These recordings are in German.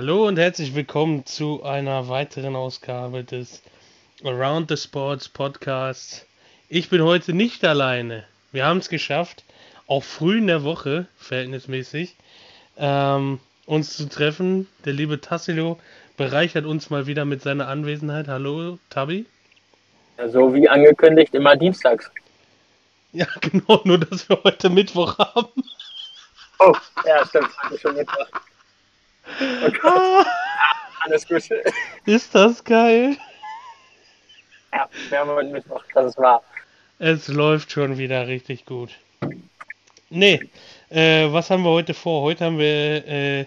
Hallo und herzlich willkommen zu einer weiteren Ausgabe des Around the Sports Podcasts. Ich bin heute nicht alleine. Wir haben es geschafft, auch früh in der Woche, verhältnismäßig, ähm, uns zu treffen. Der liebe Tassilo bereichert uns mal wieder mit seiner Anwesenheit. Hallo, Tabi. Ja, so wie angekündigt, immer dienstags. Ja, genau, nur dass wir heute Mittwoch haben. Oh, ja, stimmt. Schon Mittwoch. Oh Gott. Ah, Alles gut. ist das geil? Ja, wir haben heute Mittwoch, das ist wahr. Es läuft schon wieder richtig gut. Nee, äh, was haben wir heute vor? Heute haben wir, äh,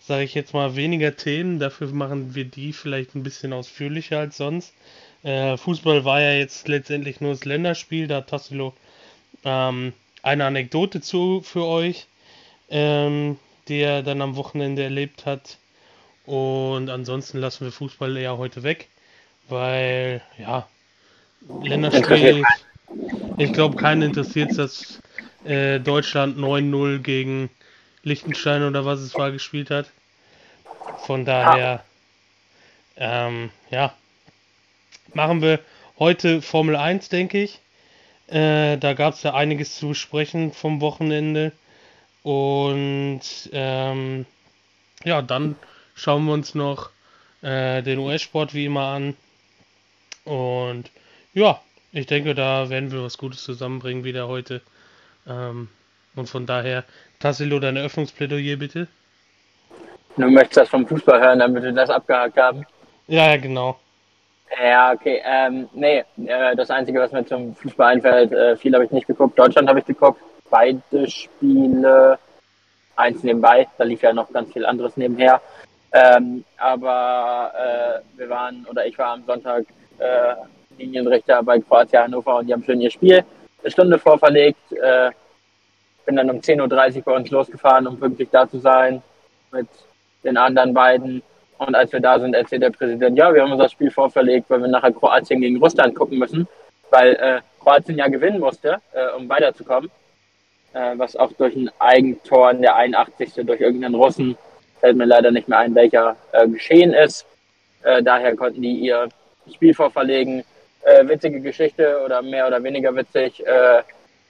sage ich jetzt mal, weniger Themen. Dafür machen wir die vielleicht ein bisschen ausführlicher als sonst. Äh, Fußball war ja jetzt letztendlich nur das Länderspiel. Da hat Tassilo ähm, eine Anekdote zu für euch, ähm, die er dann am Wochenende erlebt hat. Und ansonsten lassen wir Fußball eher heute weg, weil, ja, Länderspiel. Ich glaube, keinen interessiert dass äh, Deutschland 9-0 gegen Liechtenstein oder was es war gespielt hat. Von daher, ähm, ja, machen wir heute Formel 1, denke ich. Äh, da gab es ja einiges zu besprechen vom Wochenende. Und ähm, ja, dann schauen wir uns noch äh, den US-Sport wie immer an. Und ja, ich denke, da werden wir was Gutes zusammenbringen wieder heute. Ähm, und von daher, Tassilo, dein Eröffnungsplädoyer bitte. Du möchtest das vom Fußball hören, damit wir das abgehakt haben. Ja, ja, genau. Ja, okay. Ähm, nee, äh, das Einzige, was mir zum Fußball einfällt, äh, viel habe ich nicht geguckt. Deutschland habe ich geguckt. Beide Spiele. Eins nebenbei. Da lief ja noch ganz viel anderes nebenher. Ähm, aber äh, wir waren, oder ich war am Sonntag äh, Linienrichter bei Kroatia Hannover und die haben schön ihr Spiel eine Stunde vorverlegt. Äh, bin dann um 10.30 Uhr bei uns losgefahren, um pünktlich da zu sein mit den anderen beiden. Und als wir da sind, erzählt der Präsident, ja, wir haben unser Spiel vorverlegt, weil wir nachher Kroatien gegen Russland gucken müssen, weil äh, Kroatien ja gewinnen musste, äh, um weiterzukommen. Äh, was auch durch ein Eigentor in der 81. durch irgendeinen Russen, fällt mir leider nicht mehr ein, welcher äh, geschehen ist. Äh, daher konnten die ihr Spiel vorverlegen. Äh, witzige Geschichte oder mehr oder weniger witzig. Äh,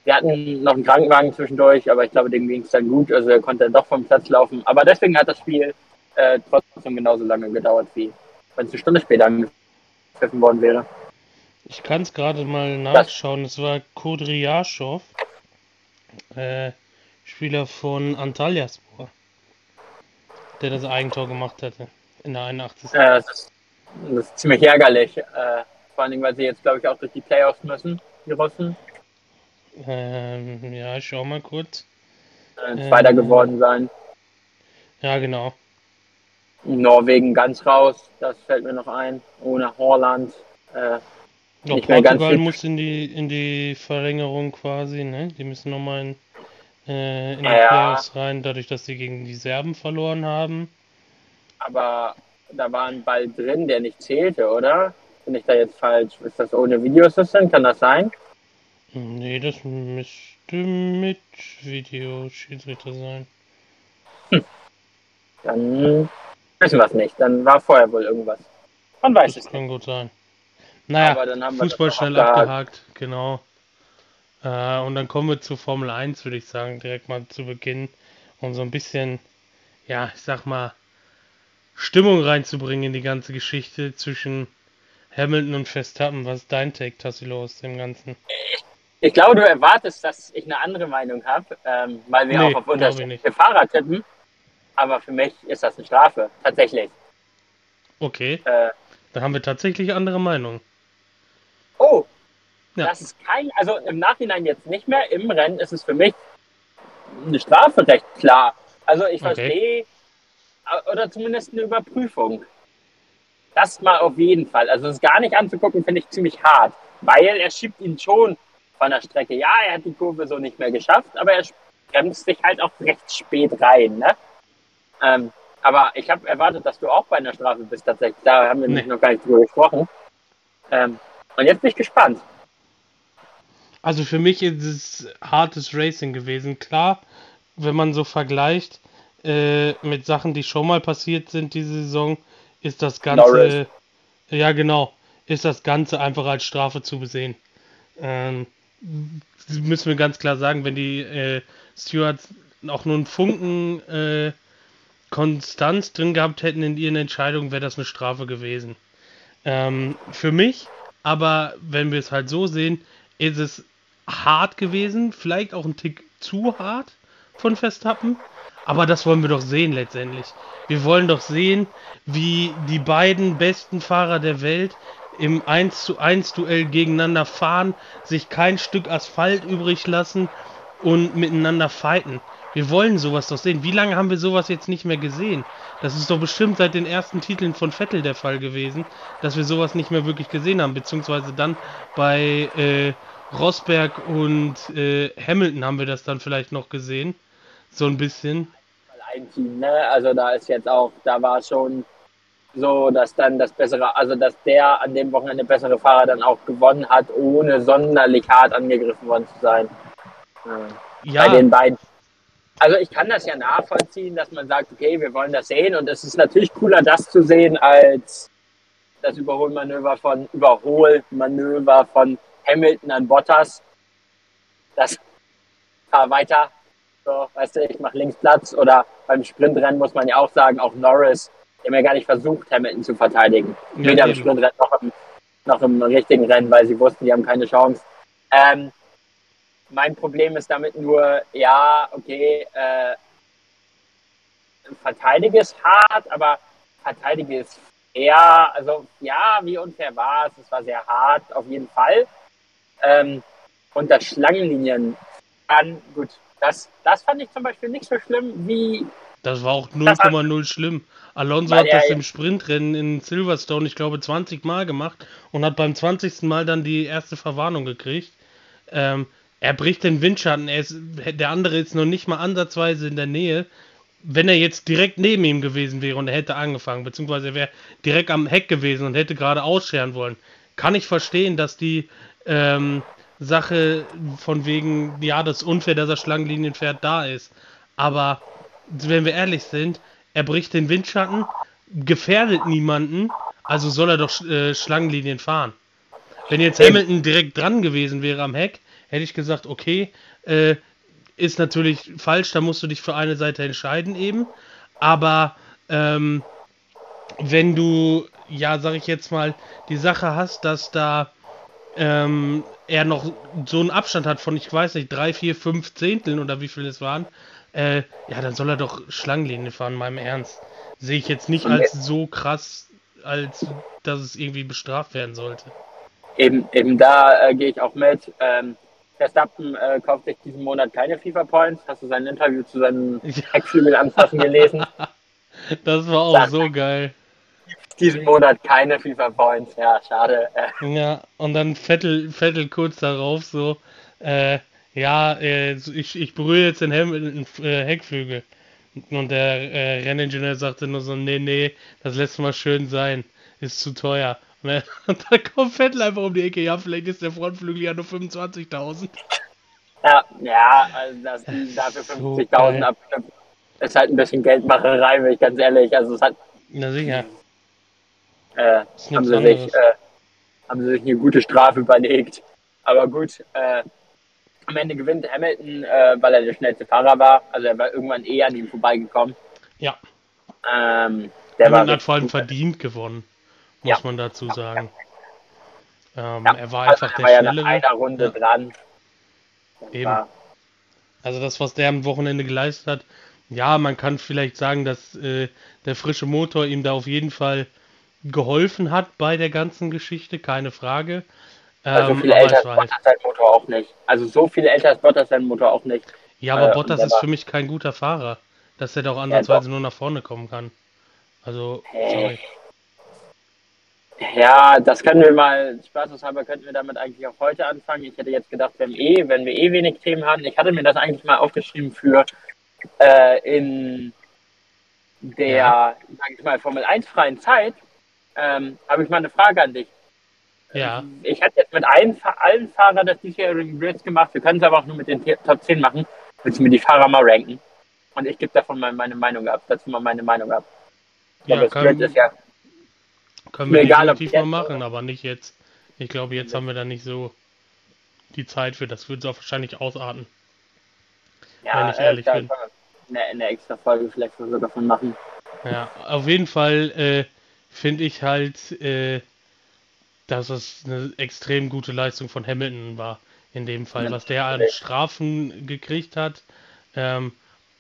wir hatten noch einen Krankenwagen zwischendurch, aber ich glaube, dem ging es dann gut. Also er konnte dann doch vom Platz laufen. Aber deswegen hat das Spiel äh, trotzdem genauso lange gedauert, wie wenn es eine Stunde später angepfiffen worden wäre. Ich kann es gerade mal nachschauen. Es war Kodriaschow, äh, Spieler von Antalyaspor, der das Eigentor gemacht hatte in der 81. Äh, das, ist, das ist ziemlich ärgerlich. Äh, vor allen Dingen, weil sie jetzt, glaube ich, auch durch die Playoffs müssen, die Russen. Ähm, ja, ich schau mal kurz. Äh, Zweiter Ähm. geworden sein. Ja, genau. Norwegen ganz raus, das fällt mir noch ein. Ohne Holland. Äh, Ja, Nicht mehr ganz Portugal muss in die in die Verlängerung quasi, ne? Die müssen nochmal in, äh, in die Ja. Playoffs rein, dadurch, dass sie gegen die Serben verloren haben. aber da war ein Ball drin, der nicht zählte, oder? Bin ich da jetzt falsch? Ist das ohne Videoassistent? Kann das sein? Nee, das müsste mit Videoschiedsrichter sein. Dann wissen wir es nicht. Dann war vorher wohl irgendwas. Man weiß Das es kann nicht. gut sein. Naja, Fußball schnell abgehakt. abgehakt, genau. Äh, und dann kommen wir zur Formel 1, würde ich sagen, direkt mal zu Beginn, um so ein bisschen, ja, ich sag mal, Stimmung reinzubringen in die ganze Geschichte zwischen Hamilton und Verstappen. Was ist dein Take, Tassilo, aus dem Ganzen? Ich glaube, du erwartest, dass ich eine andere Meinung habe, ähm, weil wir Nee, auch auf unterschiedliche Fahrer tippen. Aber für mich ist das eine Strafe. Tatsächlich. Okay, Äh, da haben wir tatsächlich andere Meinungen. Oh, Ja. das ist kein, also im Nachhinein jetzt nicht mehr. Im Rennen ist es für mich eine Strafe recht klar. Also ich Okay. verstehe, äh, oder zumindest eine Überprüfung. Das mal auf jeden Fall. Also es gar nicht anzugucken, finde ich ziemlich hart, weil er schiebt ihn schon von der Strecke. Ja, er hat die Kurve so nicht mehr geschafft, aber er bremst sich halt auch recht spät rein. Ne? Ähm, aber ich habe erwartet, dass du auch bei einer Strafe bist tatsächlich. Da haben wir Nee. noch gar nicht drüber gesprochen. Ähm, und jetzt bin ich gespannt. Also für mich ist es hartes Racing gewesen. Klar, wenn man so vergleicht, äh, mit Sachen, die schon mal passiert sind diese Saison, ist das Ganze, Norris. ja genau, ist das Ganze einfach als Strafe zu besehen. Ähm, müssen wir ganz klar sagen, wenn die äh, Stewards auch nur einen Funken äh, Konstanz drin gehabt hätten in ihren Entscheidungen, wäre das eine Strafe gewesen. Ähm, für mich, aber wenn wir es halt so sehen, ist es hart gewesen, vielleicht auch ein Tick zu hart von Verstappen, aber das wollen wir doch sehen letztendlich. Wir wollen doch sehen, wie die beiden besten Fahrer der Welt im 1 zu 1 Duell gegeneinander fahren, sich kein Stück Asphalt übrig lassen und miteinander fighten. Wir wollen sowas doch sehen. Wie lange haben wir sowas jetzt nicht mehr gesehen? Das ist doch bestimmt seit den ersten Titeln von Vettel der Fall gewesen, dass wir sowas nicht mehr wirklich gesehen haben. Beziehungsweise dann bei äh, Rosberg und äh, Hamilton haben wir das dann vielleicht noch gesehen. So ein bisschen. Ein Team, ne? Also da ist jetzt auch, da war es schon so, dass dann das bessere, also dass der an dem Wochenende bessere Fahrer dann auch gewonnen hat, ohne sonderlich hart angegriffen worden zu sein. Ja, Bei den beiden. Also ich kann das ja nachvollziehen, dass man sagt, okay, wir wollen das sehen und es ist natürlich cooler, das zu sehen, als das Überholmanöver von Überholmanöver von Hamilton an Bottas. Das fahr weiter. So, weißt du, ich mache links Platz oder beim Sprintrennen muss man ja auch sagen, auch Norris, die haben ja gar nicht versucht, Hamilton zu verteidigen. Ja, Weder im eben. Sprintrennen noch im, noch im richtigen Rennen, weil sie wussten, die haben keine Chance. Ähm, mein Problem ist damit nur, ja, okay, äh, verteidige ist hart, aber verteidige ist fair. Also ja, wie unfair war es? Es war sehr hart, auf jeden Fall. Ähm, und das Schlangenlinien an, gut, das, das fand ich zum Beispiel nicht so schlimm wie das war auch Das hat- 0,0 schlimm. Alonso hat das im Sprintrennen in Silverstone, ich glaube, 20 Mal gemacht und hat beim 20. Mal dann die erste Verwarnung gekriegt. Ähm, er bricht den Windschatten, ist, der andere ist noch nicht mal ansatzweise in der Nähe. Wenn er jetzt direkt neben ihm gewesen wäre und er hätte angefangen, beziehungsweise er wäre direkt am Heck gewesen und hätte gerade ausscheren wollen, kann ich verstehen, dass die ähm, Sache von wegen, ja, das ist unfair, dass er Schlangenlinien fährt, da ist. Aber wenn wir ehrlich sind, er bricht den Windschatten, gefährdet niemanden, also soll er doch äh, Schlangenlinien fahren. Wenn jetzt. Hamilton direkt dran gewesen wäre am Heck, hätte ich gesagt, okay, äh, ist natürlich falsch, da musst du dich für eine Seite entscheiden eben. Aber ähm, wenn du, ja, sag ich jetzt mal, die Sache hast, dass da ähm, er noch so einen Abstand hat von, ich weiß nicht, drei, vier, fünf Zehnteln oder wie viel es waren, äh, ja, dann soll er doch Schlangenlinie fahren, meinem Ernst. Sehe ich jetzt nicht als so krass, als dass es irgendwie bestraft werden sollte. eben, eben da äh, gehe ich auch mit. Ähm, Verstappen äh, kauft sich diesen Monat keine FIFA Points. Hast du sein Interview zu seinem Heckflügel anfassen gelesen? Das war auch Sag- so geil. diesen Monat keine FIFA Points. Ja, schade. Äh, Ja, und dann Vettel, Vettel kurz darauf so, äh, ja, äh, ich, ich berühre jetzt den Hamilton äh, Heckflügel. Und der äh, Renningenieur sagte nur so, nee, nee, das lässt mal schön sein, ist zu teuer. Er, und dann kommt Vettel einfach um die Ecke, ja, vielleicht ist der Frontflügel ja nur 25.000. ja, ja, also das, dafür So 50.000 geil. abknüpfen. Ist halt ein bisschen Geldmacherei, bin ich ganz ehrlich. Also es hat, Na sicher, äh, haben sie sich, äh, haben sie sich eine gute Strafe überlegt. Aber gut, äh, am Ende gewinnt Hamilton, äh, weil er der schnellste Fahrer war. Also er war irgendwann eh an ihm vorbeigekommen. Ja, Ähm, der war Hamilton hat richtig vor allem verdient gewonnen, muss Ja. man dazu sagen. Ähm, Ja, er war also einfach er der war ja nach Schnellere. einer Runde dran. Eben. war- Also das, was der am Wochenende geleistet hat, ja, man kann vielleicht sagen, dass äh, der frische Motor ihm da auf jeden Fall geholfen hat bei der ganzen Geschichte, keine Frage. Also Ähm, viel aber älter ist Bottas sein Motor auch nicht. Also so viel älter ist Bottas sein Motor auch nicht. ja, aber äh, Bottas ist für mich kein guter Fahrer, dass er da auch doch. ansatzweise nur nach vorne kommen kann. Also, sorry. Ja, das können wir mal, spaßeshalber könnten wir damit eigentlich auch heute anfangen. Ich hätte jetzt gedacht, wenn, eh, wenn wir eh wenig Themen haben, ich hatte mir das eigentlich mal aufgeschrieben für äh, in der, Ja. sag ich mal, Formel 1 freien Zeit, ähm, habe ich mal eine Frage an dich. Ja, Ich hätte jetzt mit allen, allen Fahrern des diesjährigen Grids gemacht, wir können es aber auch nur mit den Top 10 machen. Willst du mir die Fahrer mal ranken? und ich gebe davon mal meine Meinung ab, dazu mal meine Meinung ab. Ja, kann- Sprint ist ja, Können wir egal, definitiv mal machen, aber nicht jetzt. Ich glaube, jetzt haben wir da nicht so die Zeit für. Das wird so wahrscheinlich ausarten. ja, wenn ich ehrlich da bin. eine, eine extra Folge vielleicht sogar von machen. Ja, auf jeden Fall äh, finde ich halt, äh, dass es eine extrem gute Leistung von Hamilton war. In dem Fall, was der an. Strafen gekriegt hat. Ähm,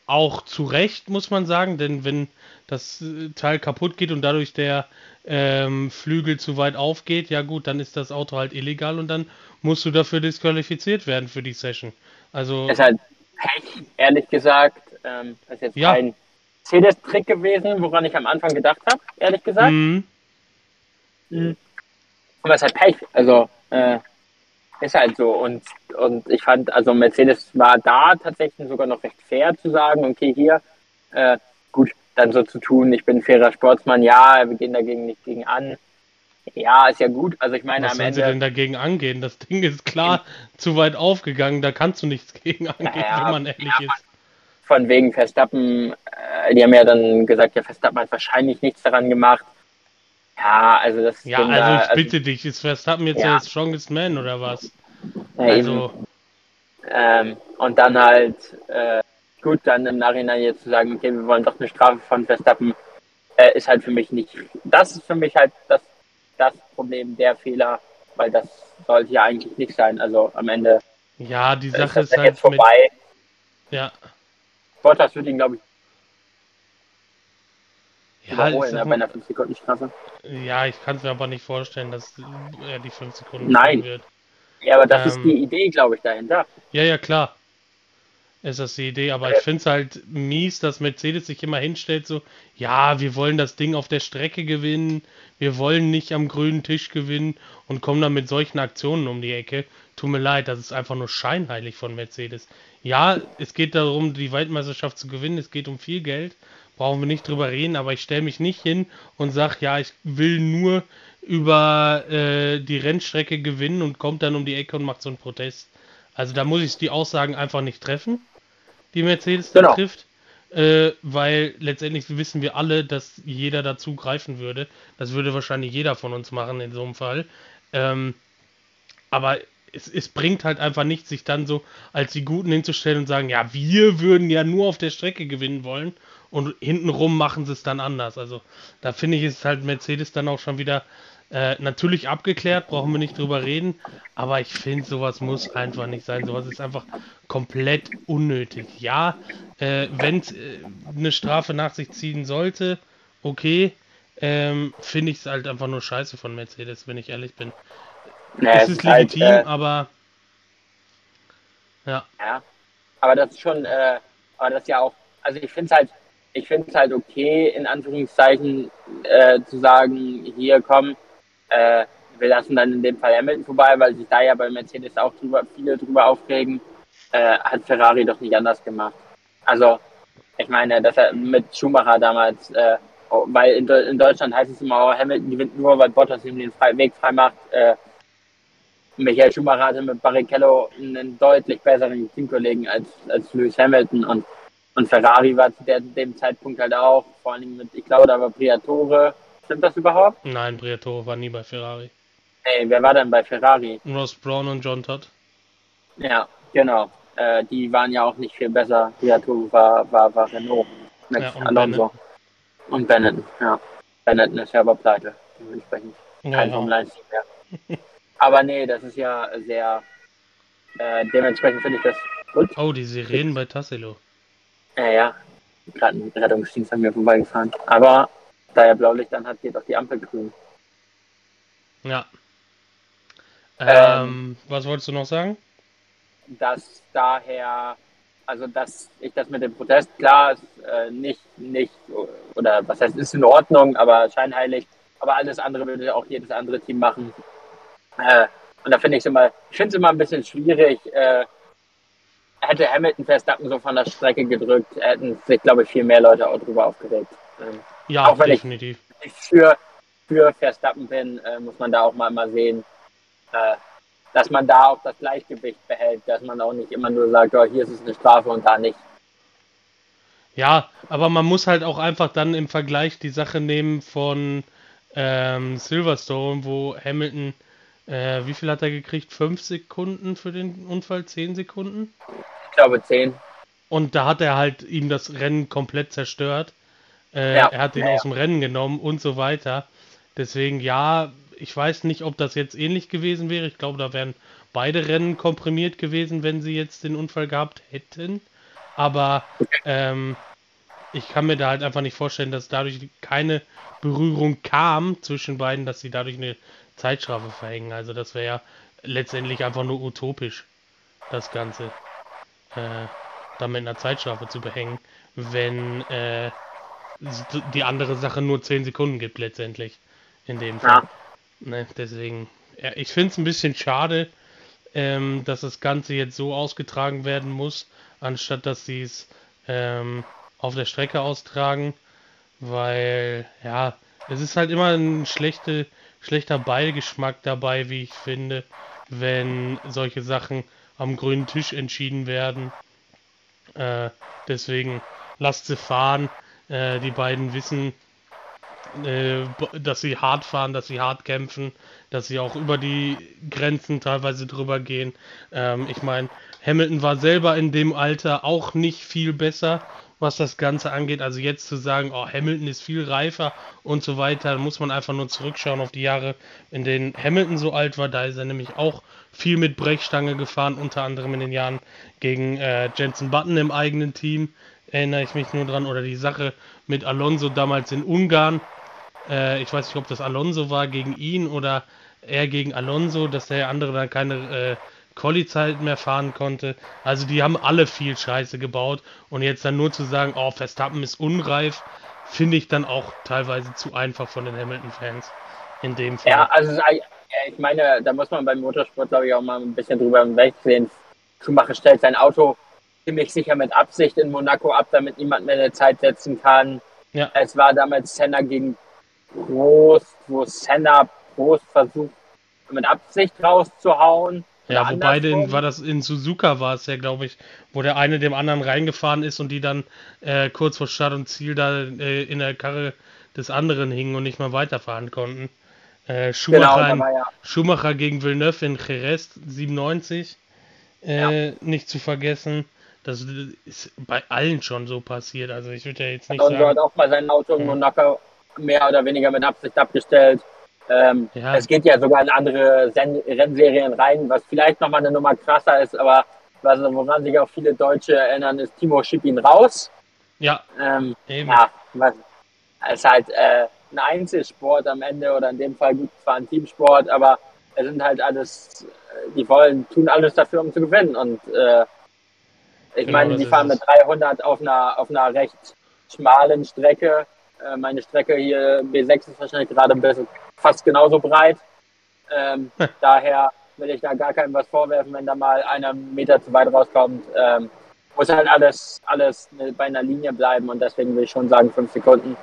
auch zu Recht, muss man sagen, denn wenn das äh, Teil kaputt geht und dadurch der ähm, Flügel zu weit aufgeht, ja gut, dann ist das Auto halt illegal und dann musst du dafür disqualifiziert werden für die Session. Also, Ist halt Pech, ehrlich gesagt. Ähm, das ist jetzt Ja. kein Mercedes-Trick gewesen, woran ich am Anfang gedacht habe, ehrlich gesagt. mhm. Mhm. Aber es ist halt Pech. Also, äh, ist halt so. Und, und ich fand, also Mercedes war da tatsächlich sogar noch recht fair zu sagen, okay, hier, äh, gut, dann so zu tun, ich bin ein fairer Sportsmann, ja, wir gehen dagegen nicht gegen an. Ja, ist ja gut. Also ich meine, Was am sollen sie Ende. denn dagegen angehen? Das Ding ist klar zu weit aufgegangen, da kannst du nichts gegen angehen, Ja, wenn man ehrlich ja, ist. von wegen Verstappen, äh, die haben ja dann gesagt, ja, Verstappen hat wahrscheinlich nichts daran gemacht. Ja, also das Ja, also da, ich bitte dich, ist Verstappen jetzt Ja. der Strongest Man oder was? ja. Also, Ähm, und dann halt, äh, gut, dann im Nachhinein jetzt zu sagen, okay, wir wollen doch eine Strafe von Verstappen, äh, ist halt für mich nicht, das ist für mich halt das, das Problem, der Fehler, weil das sollte ja eigentlich nicht sein. Also am Ende ja, die ist Sache das ist dann jetzt halt mit, vorbei. ja, Bottas wird ihn, glaube ich, ja, ich überholen bei mal, einer 5-Sekunden-Strafe. ja, ich kann es mir aber nicht vorstellen, dass er die 5 Sekunden Nein. wird. Ja, aber das ist Ähm, die Idee, glaube ich, dahinter. Ja, ja, klar. Ist das die Idee, aber ich finde es halt mies, dass Mercedes sich immer hinstellt, so, ja, wir wollen das Ding auf der Strecke gewinnen, wir wollen nicht am grünen Tisch gewinnen und kommen dann mit solchen Aktionen um die Ecke. Tut mir leid, das ist einfach nur scheinheilig von Mercedes. Ja, es geht darum, die Weltmeisterschaft zu gewinnen, es geht um viel Geld, brauchen wir nicht drüber reden, aber ich stelle mich nicht hin und sage, ja, ich will nur über äh, die Rennstrecke gewinnen und kommt dann um die Ecke und macht so einen Protest. Also da muss ich die Aussagen einfach nicht treffen, die Mercedes da Genau. trifft, äh, weil letztendlich wissen wir alle, dass jeder dazu greifen würde. Das würde wahrscheinlich jeder von uns machen in so einem Fall. Ähm, aber es, es bringt halt einfach nichts, sich dann so als die Guten hinzustellen und sagen, ja, wir würden ja nur auf der Strecke gewinnen wollen und hintenrum machen sie es dann anders. Also da finde ich, ist halt Mercedes dann auch schon wieder äh, natürlich abgeklärt, brauchen wir nicht drüber reden, aber ich finde, sowas muss einfach nicht sein. Sowas ist einfach komplett unnötig. Ja, äh, wenn es äh, eine Strafe nach sich ziehen sollte, okay, ähm, finde ich es halt einfach nur scheiße von Mercedes, wenn ich ehrlich bin. Naja, es ist legitim, äh, aber ja, Ja, aber das ist schon, äh, aber das ist ja auch, also ich finde es halt, ich finde es halt okay, in Anführungszeichen, äh, zu sagen, hier komm, äh, wir lassen dann in dem Fall Hamilton vorbei, weil sich da ja bei Mercedes auch drüber, viele drüber aufregen, äh, hat Ferrari doch nicht anders gemacht. Also, ich meine, dass er mit Schumacher damals, äh, oh, weil in, in Deutschland heißt es immer, oh, Hamilton gewinnt nur, weil Bottas ihm den frei, Weg frei macht, äh, Michael Schumacher hatte mit Barrichello einen deutlich besseren Teamkollegen als, als Lewis Hamilton und, und Ferrari war zu dem Zeitpunkt halt auch, vor Dingen mit, ich glaube, da war Briatore. Stimmt das überhaupt? nein, Briatore war nie bei Ferrari. Nee, wer war denn bei Ferrari? Ross Brown und John Todd. Ja, genau. Äh, die waren ja auch nicht viel besser. Briatore war, war, war Renault mit Ja, und Alonso. Und Benetton, ja. Benetton ist ja aber pleite. Dementsprechend kein ja. Formel 1 Team mehr. Aber nee, das ist ja sehr, äh, dementsprechend finde ich das gut. Oh, die Sirenen bei Tassilo. Ja, ja. Gerade ein Rettungsdienst an mir vorbeigefahren. Aber da er Blaulicht dann hat, geht auch die Ampel grün. Ja. Ähm. Ähm, was wolltest du noch sagen? Dass daher, also dass ich das mit dem Protest, klar, ist äh, nicht, nicht, oder was heißt, ist in Ordnung, aber scheinheilig. Aber alles andere würde auch jedes andere Team machen. Äh, und da finde ich es immer, ich finde es immer ein bisschen schwierig. Äh, hätte Hamilton Verstappen so von der Strecke gedrückt, hätten sich, glaube ich, viel mehr Leute auch drüber aufgeregt. Ähm, Ja, auch wenn ich- definitiv. ich für, für Verstappen bin, äh, muss man da auch mal, mal sehen, äh, dass man da auch das Gleichgewicht behält, dass man auch nicht immer nur sagt, oh, hier ist es eine Strafe und da nicht. Ja, aber man muss halt auch einfach dann im Vergleich die Sache nehmen von ähm, Silverstone, wo Hamilton, äh, wie viel hat er gekriegt? Fünf Sekunden für den Unfall? Zehn Sekunden? Ich glaube zehn. Und da hat er halt ihm das Rennen komplett zerstört. Äh, Ja. Er hat ihn Ja, aus dem Rennen genommen und so weiter. Deswegen, ja, ich weiß nicht, ob das jetzt ähnlich gewesen wäre. Ich glaube, da wären beide Rennen komprimiert gewesen, wenn sie jetzt den Unfall gehabt hätten. Aber ähm, ich kann mir da halt einfach nicht vorstellen, dass dadurch keine Berührung kam zwischen beiden, dass sie dadurch eine Zeitstrafe verhängen. Also das wäre ja letztendlich einfach nur utopisch, das Ganze. Äh, damit einer Zeitstrafe zu behängen, wenn äh, die andere Sache nur 10 Sekunden gibt letztendlich. In dem Fall. Ja. Ne, deswegen, ja, ich finde es ein bisschen schade, ähm, dass das Ganze jetzt so ausgetragen werden muss, anstatt dass sie es ähm, auf der Strecke austragen, weil, ja, es ist halt immer ein schlechte, schlechter Beigeschmack dabei, wie ich finde, wenn solche Sachen am grünen Tisch entschieden werden. Äh, deswegen lasst sie fahren. Äh, die beiden wissen, äh, dass sie hart fahren, dass sie hart kämpfen, dass sie auch über die Grenzen teilweise drüber gehen. Ähm, ich meine, Hamilton war selber in dem Alter auch nicht viel besser, was das Ganze angeht. Also jetzt zu sagen, oh, Hamilton ist viel reifer und so weiter, muss man einfach nur zurückschauen auf die Jahre, in denen Hamilton so alt war. Da ist er nämlich auch viel mit Brechstange gefahren, unter anderem in den Jahren gegen äh, Jensen Button im eigenen Team. Erinnere ich mich nur dran. Oder die Sache mit Alonso damals in Ungarn. Äh, ich weiß nicht, ob das Alonso war gegen ihn oder er gegen Alonso, dass der andere dann keine äh, Quali-Zeit mehr fahren konnte. Also die haben alle viel Scheiße gebaut. Und jetzt dann nur zu sagen, oh, Verstappen ist unreif, finde ich dann auch teilweise zu einfach von den Hamilton-Fans. In dem Fall. Ja, also ich meine, da muss man beim Motorsport, glaube ich, auch mal ein bisschen drüber wegsehen. Schumacher stellt sein Auto ziemlich sicher mit Absicht in Monaco ab, damit niemand mehr eine Zeit setzen kann. Ja. Es war damals Senna gegen Prost, wo Senna Prost versucht, mit Absicht rauszuhauen. Ja, wobei den, war das in Suzuka war es ja, glaube ich, wo der eine dem anderen reingefahren ist und die dann äh, kurz vor Start und Ziel da äh, in der Karre des anderen hingen und nicht mehr weiterfahren konnten. Äh, Genau, Schumacher, in, war ja, Schumacher gegen Villeneuve in Jerez 97 äh, nicht zu vergessen. Das ist bei allen schon so passiert. Also ich würde ja jetzt nicht Alonso hat sagen. auch mal sein Auto in Ja. Monaco mehr oder weniger mit Absicht abgestellt. Ähm, Ja. Es geht ja sogar in andere Sen Rennserien rein, was vielleicht nochmal eine Nummer krasser ist, aber was, woran sich auch viele Deutsche erinnern, ist Timo Schippin raus. Ja, Ähm, eben. ja, was, es ist halt äh, ein Einzelsport am Ende oder in dem Fall gut zwar ein Teamsport, aber es sind halt alles, äh, die wollen, tun alles dafür, um zu gewinnen und äh, ich Genau, meine, die fahren mit 300 auf einer, auf einer recht schmalen Strecke. Äh, meine Strecke hier, B6 ist wahrscheinlich gerade ein bisschen fast genauso breit. Ähm, daher will ich da gar keinem was vorwerfen, wenn da mal einer Meter zu weit rauskommt. Ähm, muss halt alles, alles bei einer Linie bleiben und deswegen will ich schon sagen, fünf Sekunden.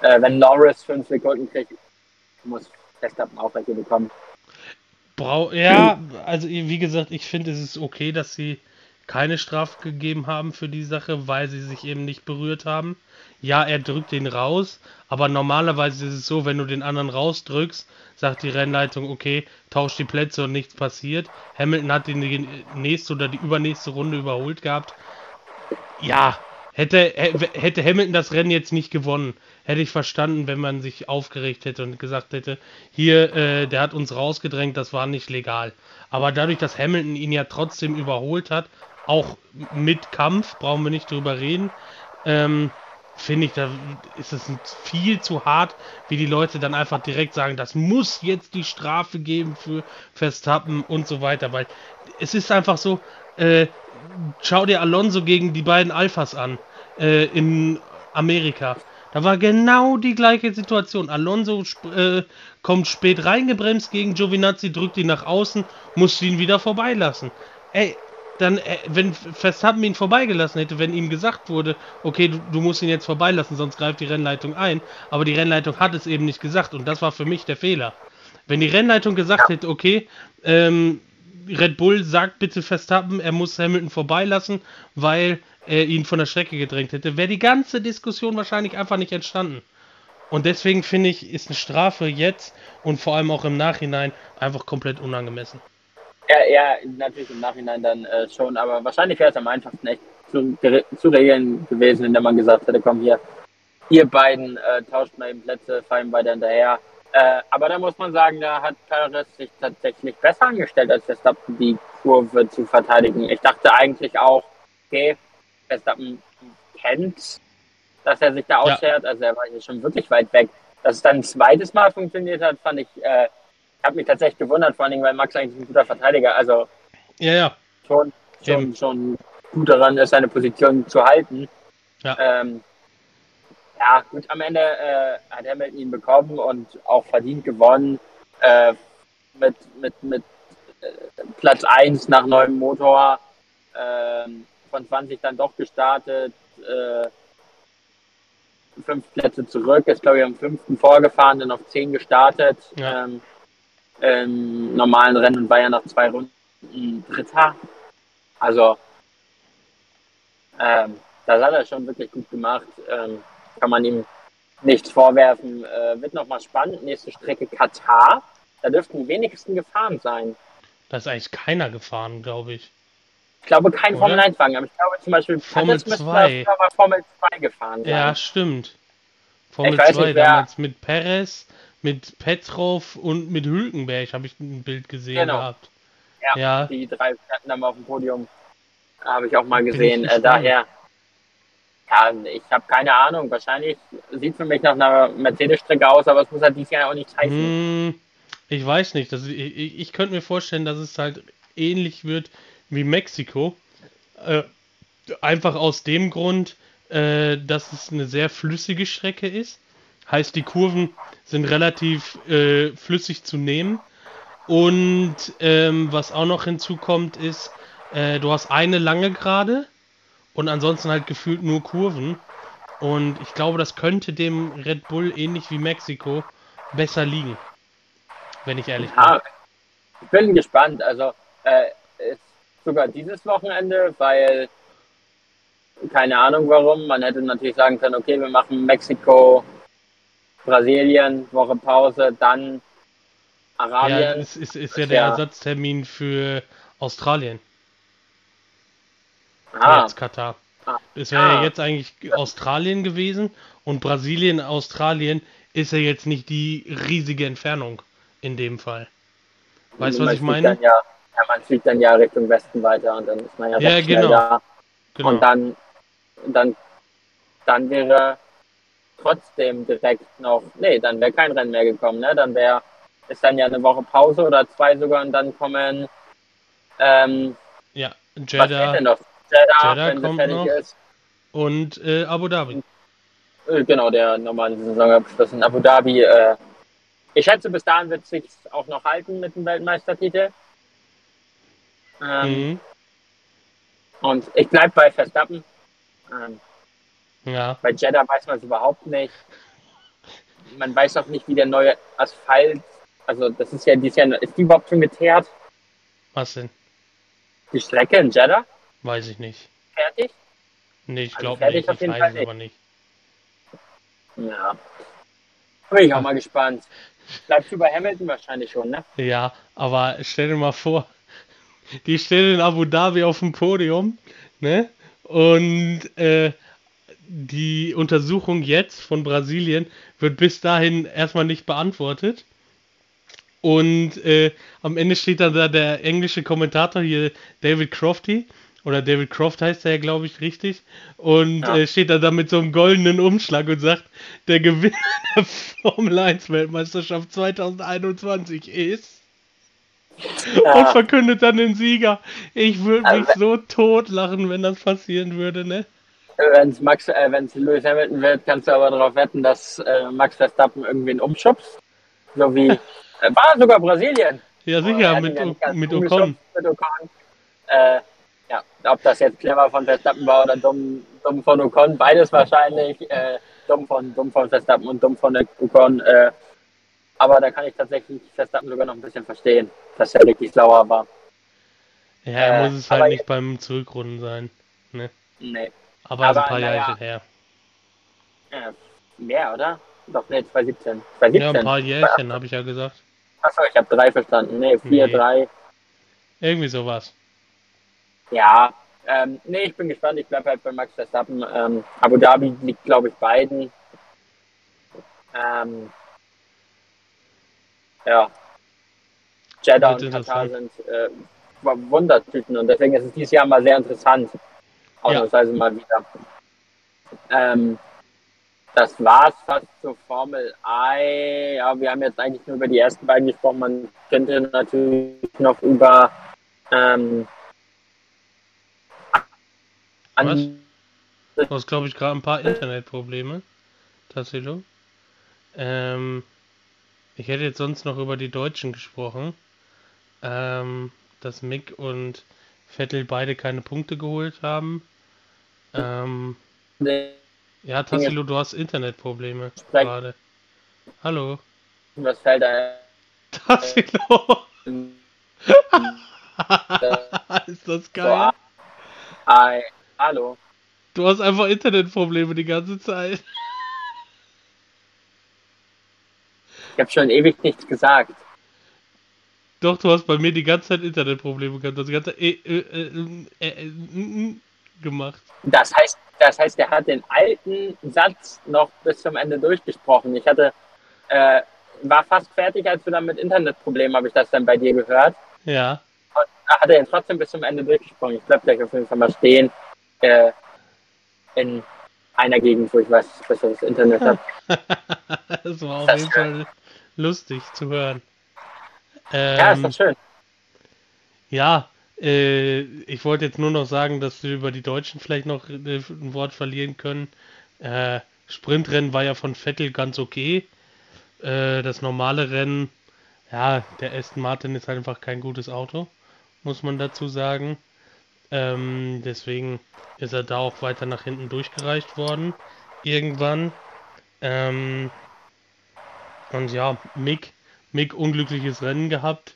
Äh, wenn Norris fünf Sekunden kriegt, muss Verstappen auch welche bekommen. Brau ja, also wie gesagt, ich finde es ist okay, dass sie keine Strafe gegeben haben für die Sache, weil sie sich eben nicht berührt haben. Ja, er drückt den raus, aber normalerweise ist es so, wenn du den anderen rausdrückst, sagt die Rennleitung, okay, tausch die Plätze und nichts passiert. Hamilton hat die nächste oder die übernächste Runde überholt gehabt. Ja, hätte, hätte Hamilton das Rennen jetzt nicht gewonnen, hätte ich verstanden, wenn man sich aufgeregt hätte und gesagt hätte, hier, äh, der hat uns rausgedrängt, das war nicht legal. Aber dadurch, dass Hamilton ihn ja trotzdem überholt hat, auch mit Kampf, brauchen wir nicht drüber reden, ähm, finde ich, da ist es viel zu hart, wie die Leute dann einfach direkt sagen, das muss jetzt die Strafe geben für Verstappen und so weiter, weil es ist einfach so, äh, schau dir Alonso gegen die beiden Alphas an äh, in Amerika. Da war genau die gleiche Situation. Alonso äh, kommt spät reingebremst gegen Giovinazzi, drückt ihn nach außen, musste ihn wieder vorbeilassen. Ey, dann, äh, wenn Verstappen ihn vorbeigelassen hätte, wenn ihm gesagt wurde, okay, du, du, musst ihn jetzt vorbeilassen, sonst greift die Rennleitung ein, aber die Rennleitung hat es eben nicht gesagt und das war für mich der Fehler. Wenn die Rennleitung gesagt hätte, okay, ähm, Red Bull sagt bitte Verstappen, er muss Hamilton vorbeilassen, weil er ihn von der Strecke gedrängt hätte, wäre die ganze Diskussion wahrscheinlich einfach nicht entstanden. Und deswegen finde ich, ist eine Strafe jetzt und vor allem auch im Nachhinein einfach komplett unangemessen. Ja, ja natürlich im Nachhinein dann äh, schon, aber wahrscheinlich wäre es am einfachsten echt zu, zu regeln gewesen, indem man gesagt hätte, komm hier, ihr beiden äh, tauscht mal eben Plätze, fallen beide hinterher. Äh, aber da muss man sagen, da hat Perez sich tatsächlich besser angestellt, als Verstappen die Kurve zu verteidigen. Ich dachte eigentlich auch, okay, Verstappen kennt, dass er sich da ausschert. Ja. Also er war hier schon wirklich weit weg. Dass es dann ein zweites Mal funktioniert hat, fand ich, äh, habe mich tatsächlich gewundert, vor allen Dingen, weil Max eigentlich ein guter Verteidiger, also ja, ja. schon, schon, schon gut daran ist, seine Position zu halten. Ja. Ähm, ja, gut, am Ende äh, hat Hamilton ihn bekommen und auch verdient gewonnen. Äh, mit mit, mit äh, Platz 1 nach neuem Motor. Äh, von 20 dann doch gestartet. Äh, fünf Plätze zurück, ist glaube ich am fünften vorgefahren, dann auf 10 gestartet. Ja. Ähm, Im normalen Rennen war ja nach zwei Runden Dritter. Also ähm, das hat er schon wirklich gut gemacht. Ähm, kann man ihm nichts vorwerfen. Äh, wird nochmal spannend. Nächste Strecke Katar. Da dürften die wenigsten gefahren sein. Da ist eigentlich keiner gefahren, glaube ich. Ich glaube kein Formel 1 Wagen, aber ich glaube zum Beispiel Formel 2. Formel 2 gefahren sein. Ja, stimmt. Formel 2 nicht, damals mit Perez, mit Petrov und mit Hülkenberg habe ich ein Bild gesehen genau. gehabt. Ja, ja, die drei standen dann auf dem Podium. Habe ich auch mal gesehen. Äh, daher ja, ich habe keine Ahnung. Wahrscheinlich sieht für mich nach einer Mercedes-Strecke aus, aber es muss halt dieses Jahr auch nicht heißen. Hm, ich weiß nicht. Das, ich, ich könnte mir vorstellen, dass es halt ähnlich wird wie Mexiko. Äh, einfach aus dem Grund, äh, dass es eine sehr flüssige Strecke ist. Heißt, die Kurven sind relativ äh, flüssig zu nehmen. Und ähm, was auch noch hinzukommt, ist, äh, du hast eine lange Gerade und ansonsten halt gefühlt nur Kurven. Und ich glaube, das könnte dem Red Bull ähnlich wie Mexiko besser liegen. Wenn ich ehrlich bin. Ja, ich bin gespannt. Also äh, ist sogar dieses Wochenende, weil keine Ahnung warum. Man hätte natürlich sagen können, okay, wir machen Mexiko, Brasilien, Woche Pause, dann Arabien. Ja, es ist, ist ja der ja. Ersatztermin für Australien. Ah. Jetzt Katar. Ah. Es wäre ah. ja jetzt eigentlich Australien gewesen und Brasilien, Australien ist ja jetzt nicht die riesige Entfernung in dem Fall. Weißt du, was ich meine? Ja, ja, man fliegt dann ja Richtung Westen weiter und dann ist man ja, ja genau. da. Genau. Und dann, dann, dann wäre trotzdem direkt noch, nee, dann wäre kein Rennen mehr gekommen, ne? Dann wäre, ist dann ja eine Woche Pause oder zwei sogar und dann kommen, ähm, ja, Jeddah. Was fehlt denn noch? Jeddah, Jeddah wenn kommt noch. Ist. Und äh, Abu Dhabi. Äh, genau, der normale Saisonabschluss in Abu Dhabi. Äh, ich schätze, bis dahin wird es sich auch noch halten mit dem Weltmeistertitel. Ähm, mhm. Und ich bleibe bei Verstappen. Ähm, ja. Bei Jeddah weiß man es überhaupt nicht. Man weiß auch nicht, wie der neue Asphalt, also das ist ja dieses Jahr, ist die überhaupt schon geteert? Was denn? Die Strecke in Jeddah? Weiß ich nicht. Fertig? Nee, ich glaube also nicht. Ich weiß Fall es aber nicht. Ja. Bin ich auch mal gespannt. Bleibst du bei Hamilton wahrscheinlich schon, ne? Ja, aber stell dir mal vor, die stellen in Abu Dhabi auf dem Podium, ne? Und äh, die Untersuchung jetzt von Brasilien wird bis dahin erstmal nicht beantwortet. Und äh, am Ende steht dann da der englische Kommentator hier, David Crofty, oder David Croft heißt er ja, glaube ich, richtig. Und ja. äh, steht da, da mit so einem goldenen Umschlag und sagt, der Gewinner der Formel 1 Weltmeisterschaft 2021 ist. Ja. Und verkündet dann den Sieger. Ich würde mich also, so totlachen, wenn das passieren würde, ne? Wenn es Max, äh, wenn es Lewis Hamilton wird, kannst du aber darauf wetten, dass äh, Max Verstappen irgendwen umschubst. So wie, äh, war sogar Brasilien. Ja, sicher, mit, mit Ocon. Mit Ocon. Äh, ja, ob das jetzt clever von Verstappen war oder dumm, dumm von Ocon, beides wahrscheinlich. Äh, dumm, von, dumm von Verstappen und dumm von Ocon. Äh, aber da kann ich tatsächlich Verstappen sogar noch ein bisschen verstehen, dass er wirklich sauer war. Ja, er Äh, muss es halt nicht beim Zurückrunden sein. Ne? Nee. Aber, ist ein Aber, paar. Jahre her. Äh, mehr, oder? Doch, nee, 2017. Ja, 2017. ein paar Jährchen, habe ich ja gesagt. Achso, ich habe drei verstanden. Nee, vier, Nee. drei. Irgendwie sowas. Ja, ähm, nee, ich bin gespannt. Ich bleibe halt bei Max Verstappen. Ähm, Abu Dhabi liegt, glaube ich, beiden. Ähm, ja. Jeddah und Katar sind äh, Wundertüten und deswegen ist es dieses Jahr mal sehr interessant. Ausnahmsweise mal wieder. Ähm, das war's fast zur Formel I. Ja, wir haben jetzt eigentlich nur über die ersten beiden gesprochen. Man könnte natürlich noch über ähm, an, Du hast, glaube ich, gerade ein paar Internetprobleme. Tassilo. Ähm, ich hätte jetzt sonst noch über die Deutschen gesprochen. Ähm, dass Mick und Vettel beide keine Punkte geholt haben. Ähm, ja, Tassilo, du hast Internetprobleme gerade. Hallo. was fällt da? Tassilo. Ist das geil? I, hallo. Du hast einfach Internetprobleme die ganze Zeit. Ich habe schon ewig nichts gesagt. Doch, du hast bei mir die ganze Zeit Internetprobleme gehabt. Das ganze gemacht. Das heißt, das heißt, er hat den alten Satz noch bis zum Ende durchgesprochen. Ich hatte, äh, war fast fertig, als du dann mit Internetproblemen, habe ich das dann bei dir gehört. Ja. Und da hat er ihn trotzdem bis zum Ende durchgesprochen. Ich bleib gleich auf jeden Fall mal stehen. Äh, in einer Gegend, wo ich weiß, dass ich besseres Internet habe. das war auf Das jeden Fall lustig zu hören. Ja, ist Ähm, doch schön. ja, äh, ich wollte jetzt nur noch sagen, dass wir über die Deutschen vielleicht noch äh, ein Wort verlieren können. Äh, Sprintrennen war ja von Vettel ganz okay. Äh, das normale Rennen, ja, der Aston Martin ist halt einfach kein gutes Auto, muss man dazu sagen. Ähm, deswegen ist er da auch weiter nach hinten durchgereicht worden. Irgendwann. Ähm, und ja, Mick, Mick unglückliches Rennen gehabt.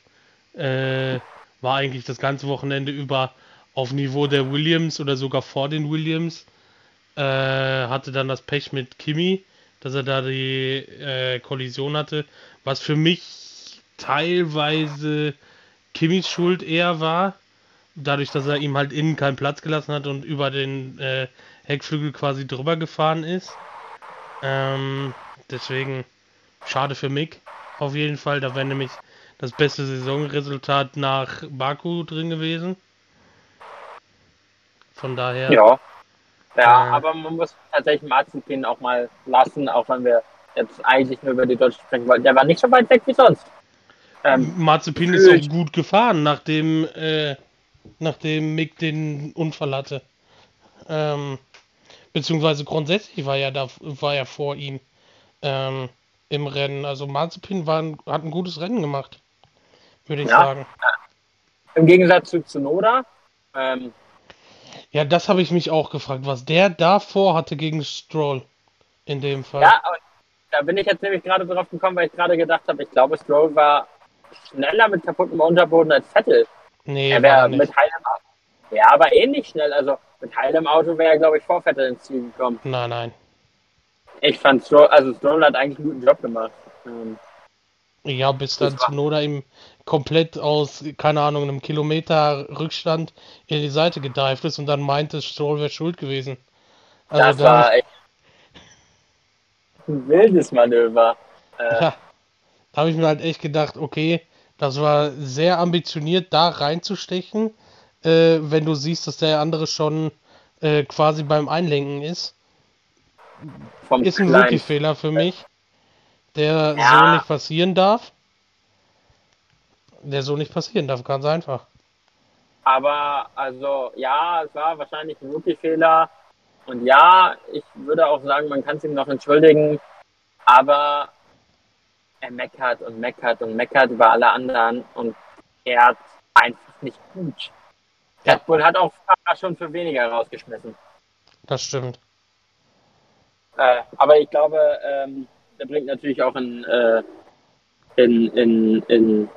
Äh, war eigentlich das ganze Wochenende über auf Niveau der Williams oder sogar vor den Williams. Äh, hatte dann das Pech mit Kimi, dass er da die äh, Kollision hatte, was für mich teilweise Kimmys Schuld eher war, dadurch, dass er ihm halt innen keinen Platz gelassen hat und über den äh, Heckflügel quasi drüber gefahren ist. Ähm, deswegen schade für Mick auf jeden Fall. Da wäre nämlich das beste Saisonresultat nach Baku drin gewesen. Von daher. Ja. Ja, Äh. aber man muss tatsächlich Marzipin auch mal lassen, auch wenn wir jetzt eigentlich nur über die Deutschen sprechen wollten. Der war nicht so weit weg wie sonst. Ähm, Marzipin ist auch gut gefahren, nachdem, äh, nachdem Mick den Unfall hatte. Ähm, beziehungsweise grundsätzlich war ja da war ja vor ihm ähm, im Rennen. Also Marzipin war ein, hat ein gutes Rennen gemacht, würde ich Ja. sagen. Im Gegensatz zu Tsunoda, ähm, Ja, das habe ich mich auch gefragt, was der davor hatte gegen Stroll in dem Fall. ja, aber da bin ich jetzt nämlich gerade drauf gekommen, weil ich gerade gedacht habe, ich glaube, Stroll war schneller mit kaputtem Unterboden als Vettel. nee, er wäre mit heilem Auto. Ja, aber ähnlich schnell. Also mit heilem Auto wäre er, glaube ich, vor Vettel ins Ziel gekommen. Nein, nein. Ich fand Stroll, also Stroll hat eigentlich einen guten Job gemacht. Ähm, Ja, bis dann Tsunoda ihm komplett aus, keine Ahnung, einem Kilometer Rückstand in die Seite gedeift ist und dann meinte, Stroll wäre schuld gewesen. Also das da, war echt ein wildes Manöver. Äh, ja, da habe ich mir halt echt gedacht, okay, das war sehr ambitioniert, da reinzustechen, äh, wenn du siehst, dass der andere schon äh, quasi beim Einlenken ist. Ist ein. Rookie-Fehler für mich, der so Ja. nicht passieren darf. Der so nicht passieren darf, ganz einfach. Aber also ja, es war wahrscheinlich ein Rookie-Fehler. Und ja, ich würde auch sagen, man kann es ihm noch entschuldigen. Aber er meckert und meckert und meckert über alle anderen und er hat einfach nicht gut. Ja. Red Bull hat auch schon für weniger rausgeschmissen. Das stimmt. Äh, aber ich glaube, ähm, der bringt natürlich auch in, äh, in, in, in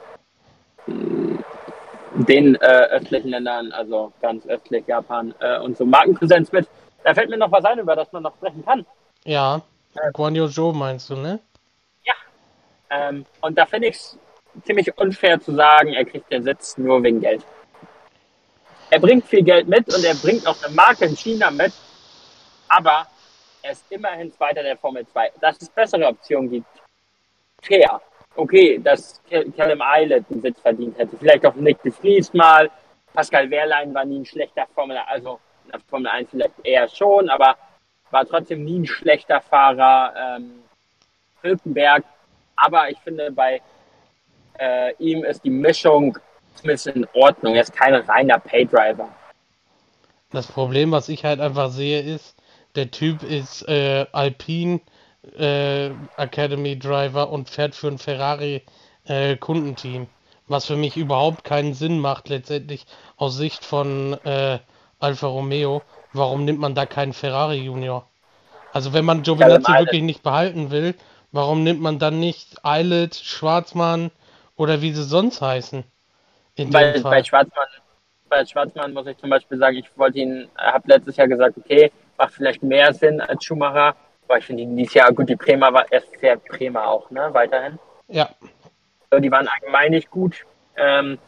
den äh, östlichen Ländern, also ganz östlich Japan äh, und so Markenpräsenz mit. Da fällt mir noch was ein, über das man noch sprechen kann. Ja, Guan Yu Zhou meinst du, ne? Ja. Ähm, und da finde ich es ziemlich unfair zu sagen, er kriegt den Sitz nur wegen Geld. Er bringt viel Geld mit und er bringt auch eine Marke in China mit, aber er ist immerhin Zweiter der Formel 2. Dass es bessere Optionen gibt, fair. Okay, dass Callum Eilert einen Sitz verdient hätte. Vielleicht auch Nick de Vries mal. Pascal Wehrlein war nie ein schlechter Formel, also Formel 1 vielleicht eher schon, aber war trotzdem nie ein schlechter Fahrer. Ähm, Hülkenberg, aber ich finde, bei äh, ihm ist die Mischung zumindest in Ordnung. Er ist kein reiner Paydriver. Das Problem, was ich halt einfach sehe, ist, der Typ ist äh, Alpine äh, Academy Driver und fährt für ein Ferrari äh, Kundenteam. Was für mich überhaupt keinen Sinn macht, letztendlich aus Sicht von äh, Alfa Romeo. Warum nimmt man da keinen Ferrari Junior? Also wenn man Giovinazzi wirklich nicht behalten will, warum nimmt man dann nicht Eilert, Schwarzmann oder wie sie sonst heißen? Bei, bei, Schwarzmann, bei Schwarzmann muss ich zum Beispiel sagen, ich wollte ihn, habe letztes Jahr gesagt, okay, macht vielleicht mehr Sinn als Schumacher, aber ich finde dieses Jahr, gut, die Bremer war, erst fährt Bremer auch, ne, weiterhin. Ja. Die waren allgemein nicht gut, ähm,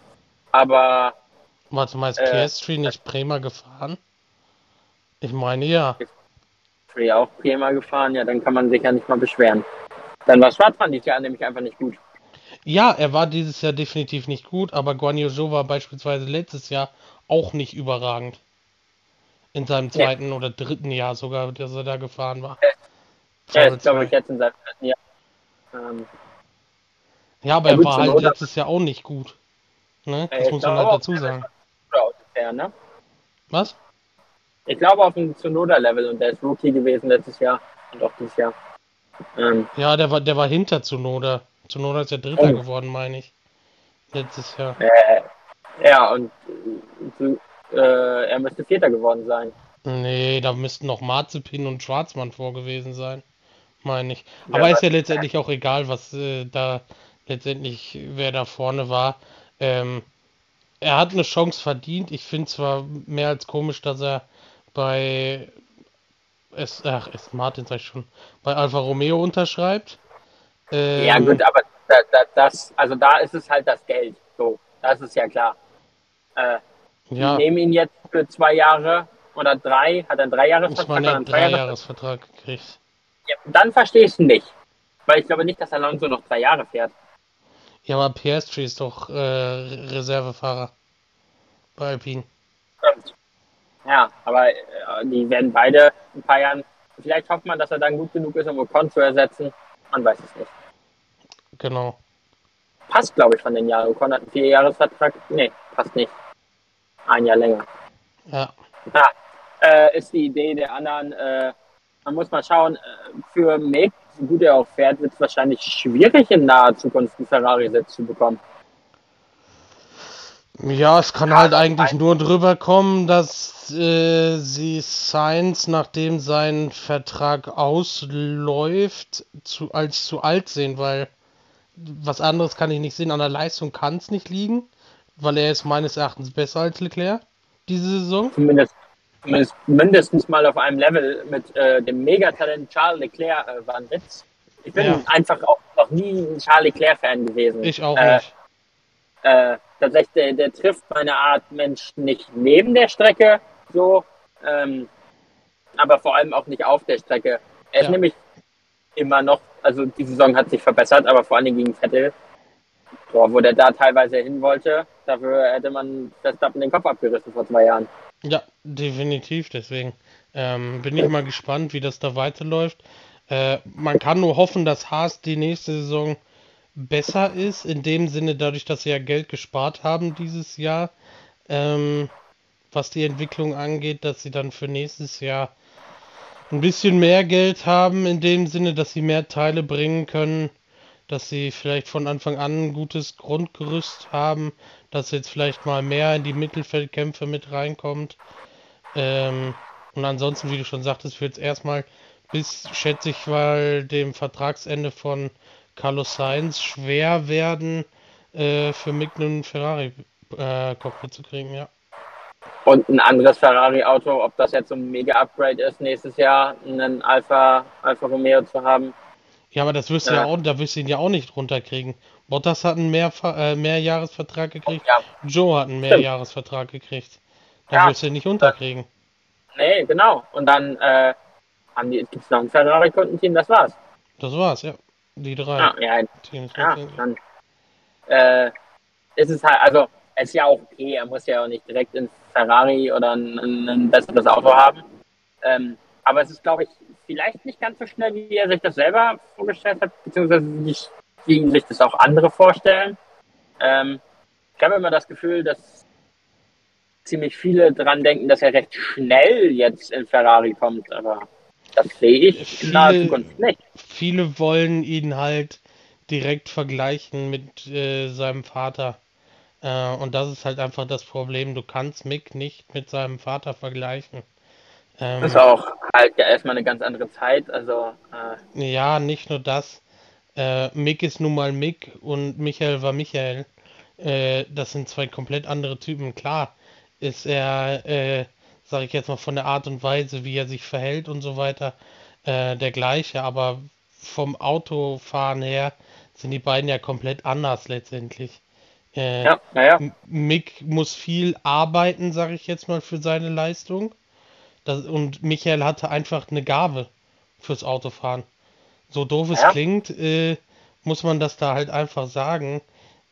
aber. Warte mal, ist äh, Piastri nicht Bremer gefahren? Ich meine ja. Piastri auch Bremer gefahren, ja, dann kann man sich ja nicht mal beschweren. Dann war Schwarzmann dieses Jahr nämlich einfach nicht gut. Ja, er war dieses Jahr definitiv nicht gut, aber Guan Yu Zhou war beispielsweise letztes Jahr auch nicht überragend. In seinem zweiten ja. oder dritten Jahr sogar, dass er da gefahren war. Ja, ist glaube ich jetzt in seinem dritten Jahr. Ähm, ja, aber ja, er war halt Not letztes Jahr auch nicht gut. Ne? Das muss man halt dazu sagen. Her, ne? Was? Ich glaube auf dem Tsunoda-Level und der ist Rookie gewesen letztes Jahr und auch dieses Jahr. Ähm, ja, der war, der war hinter Tsunoda. Tsunoda ist ja Dritter oh. geworden, meine ich. Letztes Jahr. Äh, ja, und äh, er müsste Vierter geworden sein. Nee, da müssten noch Marzipin und Schwarzmann vor gewesen sein, meine ich. Aber ja, ist ja letztendlich auch egal, was äh, da letztendlich, wer da vorne war. Ähm, er hat eine Chance verdient. Ich finde zwar mehr als komisch, dass er bei es, ach, es Martin sag ich schon, bei Alfa Romeo unterschreibt. Ähm, ja, gut, aber da, da, das, also da ist es halt das Geld. So, das ist ja klar. Äh, ja. Die nehmen ihn jetzt für zwei Jahre oder drei, hat er einen Dreijahresvertrag? Ich meine, einen Dreijahresvertrag gekriegt. Ja, dann verstehe ich es nicht. Weil ich glaube nicht, dass Alonso noch drei Jahre fährt. Ja, aber Piastri ist doch äh, Reservefahrer bei Alpine. Stimmt. Ja, aber äh, die werden beide ein paar Jahren. Vielleicht hofft man, dass er dann gut genug ist, um Ocon zu ersetzen. Man weiß es nicht. Genau. Passt, glaube ich, von den Jahren. Ocon hat einen Vierjahresvertrag. Nee, passt nicht. Ein Jahr länger. Ja. ja äh, ist die Idee der anderen. Man muss mal schauen, äh, für Mick, so gut er auch fährt, wird es wahrscheinlich schwierig in naher Zukunft einen Ferrari-Sitz zu bekommen. Ja, es kann halt eigentlich nur drüber kommen, dass äh, sie Sainz, nachdem sein Vertrag ausläuft, zu, als zu alt sehen, weil was anderes kann ich nicht sehen. An der Leistung kann es nicht liegen, weil er ist meines Erachtens besser als Leclerc diese Saison. Zumindest mindestens mal auf einem Level mit äh, dem Megatalent Charles Leclerc äh, Witz. Ich bin ja. einfach auch noch nie ein Charles Leclerc-Fan gewesen. Ich auch äh, nicht. Äh, tatsächlich, der, der, trifft meine Art Mensch nicht neben der Strecke so, ähm, aber vor allem auch nicht auf der Strecke. Er ist ja. nämlich immer noch, also die Saison hat sich verbessert, aber vor allen Dingen gegen Vettel, boah, wo der da teilweise hin wollte, dafür hätte man Verstappen den Kopf abgerissen vor zwei Jahren. Ja, definitiv, deswegen ähm, bin ich mal gespannt, wie das da weiterläuft. Äh, man kann nur hoffen, dass Haas die nächste Saison besser ist, in dem Sinne, dadurch, dass sie ja Geld gespart haben dieses Jahr, ähm, was die Entwicklung angeht, dass sie dann für nächstes Jahr ein bisschen mehr Geld haben, in dem Sinne, dass sie mehr Teile bringen können, dass sie vielleicht von Anfang an ein gutes Grundgerüst haben, dass jetzt vielleicht mal mehr in die Mittelfeldkämpfe mit reinkommt. Ähm, und ansonsten, wie du schon sagtest, wird es erstmal bis, schätze ich, weil dem Vertragsende von Carlos Sainz schwer werden, äh, für Mick einen Ferrari äh, zu kriegen, ja. Und ein anderes Ferrari-Auto, ob das jetzt so ein Mega-Upgrade ist, nächstes Jahr einen Alfa, Alfa Romeo zu haben. Ja, aber das wirst du ja, auch, da wirst du ihn ja auch nicht runterkriegen. Bottas hat einen mehr, äh, Mehrjahresvertrag gekriegt, ja. Joe hat einen Mehrjahresvertrag gekriegt. Da ja. wirst du ihn nicht unterkriegen. Nee, genau. Und dann äh, gibt es noch ein Ferrari-Kundenteam, das war's. Das war's, ja. Die drei ja, ja, Teams. Ja, dann äh, ist es halt, also es ist ja auch okay, er muss ja auch nicht direkt ins Ferrari oder ein, ein besseres Auto haben. Ähm, aber es ist, glaube ich, vielleicht nicht ganz so schnell, wie er sich das selber vorgestellt hat, beziehungsweise wie, wie sich das auch andere vorstellen. Ähm, ich habe immer das Gefühl, dass ziemlich viele dran denken, dass er recht schnell jetzt in Ferrari kommt, aber das sehe ich viele, in naher Zukunft nicht. Viele wollen ihn halt direkt vergleichen mit äh, seinem Vater. Äh, und das ist halt einfach das Problem. Du kannst Mick nicht mit seinem Vater vergleichen. Ähm, das ist auch halt ja erstmal eine ganz andere Zeit. Also, äh, ja, nicht nur das. Äh, Mick ist nun mal Mick und Michael war Michael. Äh, das sind zwei komplett andere Typen. Klar ist er, äh, sage ich jetzt mal, von der Art und Weise, wie er sich verhält und so weiter, äh, der gleiche. Aber vom Autofahren her sind die beiden ja komplett anders letztendlich. Äh, ja, naja. Mick muss viel arbeiten, sage ich jetzt mal, für seine Leistung. Das, und Michael hatte einfach eine Gabe fürs Autofahren. So doof es ja. klingt, äh, muss man das da halt einfach sagen,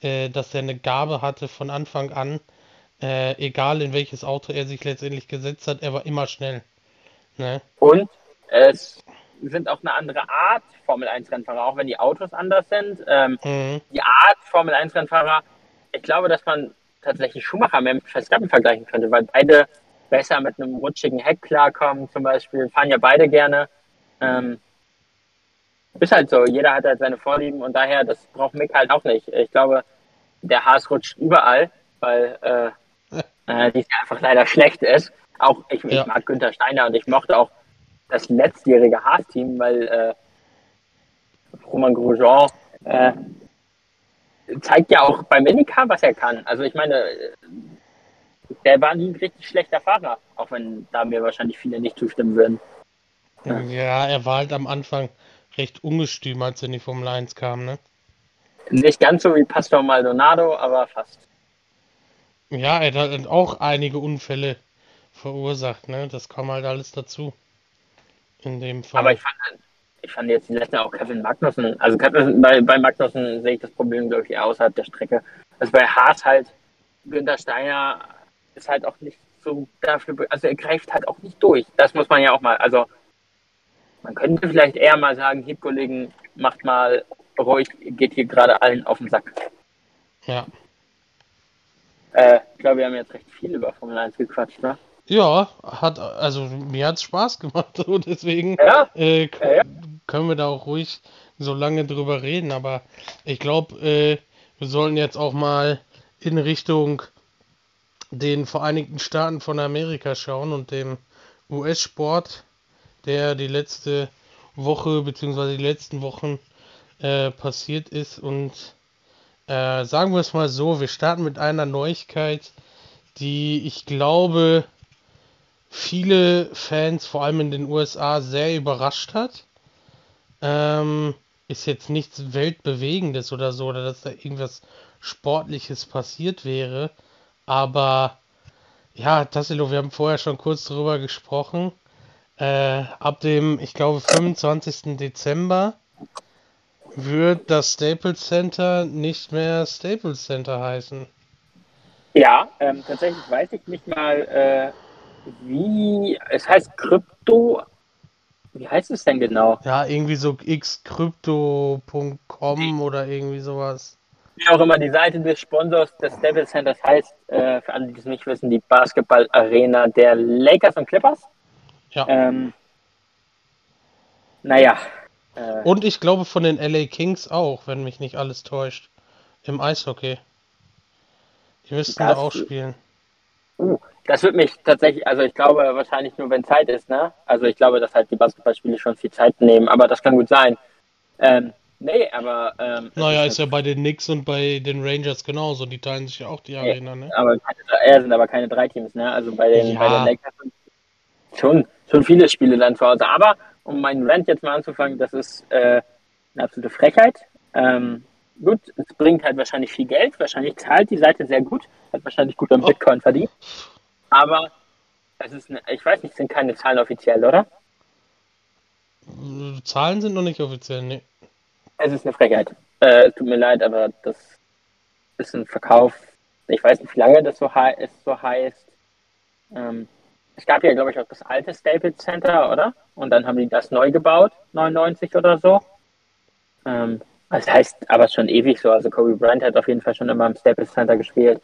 äh, dass er eine Gabe hatte von Anfang an, äh, egal in welches Auto er sich letztendlich gesetzt hat, er war immer schnell. Ne? Und es sind auch eine andere Art Formel 1 Rennfahrer, auch wenn die Autos anders sind. Ähm, mhm. Die Art Formel 1 Rennfahrer, ich glaube, dass man tatsächlich Schumacher mit Verstappen vergleichen könnte, weil beide besser mit einem rutschigen Heck klarkommen, zum Beispiel, fahren ja beide gerne. Ähm, ist halt so, jeder hat halt seine Vorlieben und daher, das braucht Mick halt auch nicht. Ich glaube, der Haas rutscht überall, weil äh, äh, die einfach leider schlecht ist. Auch ich, ja. ich mag Günther Steiner und ich mochte auch das letztjährige Haas-Team, weil äh, Roman Grosjean äh, zeigt ja auch beim Minicar, was er kann. Also ich meine, der war nie ein richtig schlechter Fahrer, auch wenn da mir wahrscheinlich viele nicht zustimmen würden. Ja, ja er war halt am Anfang recht ungestüm, als er in die Formel 1 kam, ne? Nicht ganz so wie Pastor Maldonado, aber fast. Ja, er hat halt auch einige Unfälle verursacht, ne? Das kam halt alles dazu. In dem Fall. Aber ich fand, ich fand jetzt die letzte auch Kevin Magnussen. Also Kevin, bei, bei Magnussen sehe ich das Problem, glaube ich, eher außerhalb der Strecke. Also bei Haas halt, Günther Steiner ist halt auch nicht so dafür, also er greift halt auch nicht durch. Das muss man ja auch mal, also man könnte vielleicht eher mal sagen, hier Kollegen, macht mal ruhig, geht hier gerade allen auf den Sack. Ja. Äh, ich glaube, wir haben jetzt recht viel über Formel 1 gequatscht, ne? Ja, hat, also mir hat es Spaß gemacht und deswegen ja? Äh, ja, ja. können wir da auch ruhig so lange drüber reden, aber ich glaube, äh, wir sollten jetzt auch mal in Richtung den Vereinigten Staaten von Amerika schauen und dem US-Sport, der die letzte Woche bzw. die letzten Wochen äh, passiert ist und äh, sagen wir es mal so, wir starten mit einer Neuigkeit, die ich glaube viele Fans, vor allem in den USA, sehr überrascht hat. Ähm, ist jetzt nichts Weltbewegendes oder so, oder dass da irgendwas Sportliches passiert wäre. Aber ja, Tassilo, wir haben vorher schon kurz darüber gesprochen. Äh, ab dem, ich glaube, 25. Dezember wird das Staples Center nicht mehr Staples Center heißen. Ja, ähm, tatsächlich weiß ich nicht mal, äh, wie. Es heißt Krypto. Wie heißt es denn genau? Ja, irgendwie so xcrypto.com oder irgendwie sowas. Wie auch immer, die Seite des Sponsors des Staples Centers heißt, äh, für alle, die es nicht wissen, die Basketball-Arena der Lakers und Clippers. Ja. Ähm, naja, äh, Und ich glaube von den LA Kings auch, wenn mich nicht alles täuscht. Im Eishockey. Die müssten da auch spielen. Uh, das wird mich tatsächlich, also ich glaube wahrscheinlich nur, wenn Zeit ist, ne? Also ich glaube, dass halt die Basketballspiele schon viel Zeit nehmen, aber das kann gut sein. Ähm, Nee, aber. Ähm, naja, ist, ja bei den Knicks und bei den Rangers genauso. Die teilen sich ja auch die Arena, ne? Aber keine, ja, sind aber keine drei Teams, ne? Also bei den, ja. bei den Lakers sind schon, schon viele Spiele dann zu Hause. Aber um meinen Rant jetzt mal anzufangen, das ist äh, eine absolute Frechheit. Ähm, gut, es bringt halt wahrscheinlich viel Geld. Wahrscheinlich zahlt die Seite sehr gut. Hat wahrscheinlich gut am oh. Bitcoin verdient. Aber es ist, eine, ich weiß nicht, sind keine Zahlen offiziell, oder? Zahlen sind noch nicht offiziell, ne. Es ist eine Frechheit. Äh, es tut mir leid, aber das ist ein Verkauf. Ich weiß nicht, wie lange das so, es so heißt. Ähm, es gab ja, glaube ich, auch das alte Staples Center, oder? Und dann haben die das neu gebaut, 99 oder so. Ähm, das heißt aber schon ewig so. Also Kobe Bryant hat auf jeden Fall schon immer im Staples Center gespielt.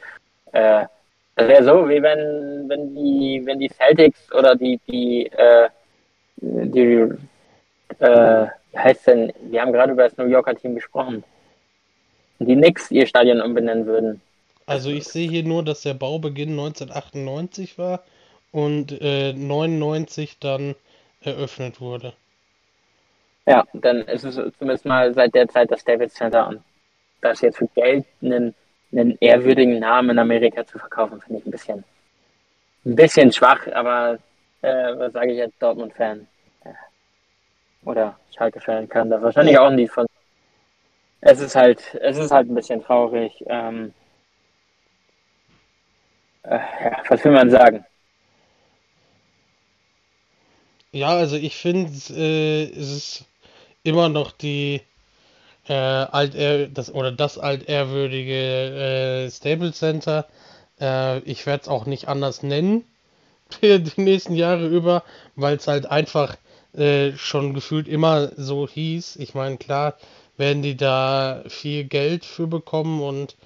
Äh, das wäre so, wie wenn, wenn die, wenn die Celtics oder die, die, äh, die äh, wie heißt denn, wir haben gerade über das New Yorker Team gesprochen, die Knicks ihr Stadion umbenennen würden. Also ich sehe hier nur, dass der Baubeginn 1998 war und äh, 99 dann eröffnet wurde. Ja, dann ist es zumindest mal seit der Zeit das David Center und das jetzt für Geld einen, einen ehrwürdigen Namen in Amerika zu verkaufen, finde ich ein bisschen, ein bisschen schwach, aber äh, was sage ich als Dortmund-Fan? oder Schalke fällen kann. Das wahrscheinlich auch nicht von. Es ist halt, es ist halt ein bisschen traurig. Ähm, äh, ja, was will man sagen? Ja, also ich finde, äh, es ist immer noch die äh, altehr das oder das altehrwürdige äh, Stable Center. Äh, ich werde es auch nicht anders nennen die nächsten Jahre über, weil es halt einfach äh, schon gefühlt immer so hieß. Ich meine, klar werden die da viel Geld für bekommen und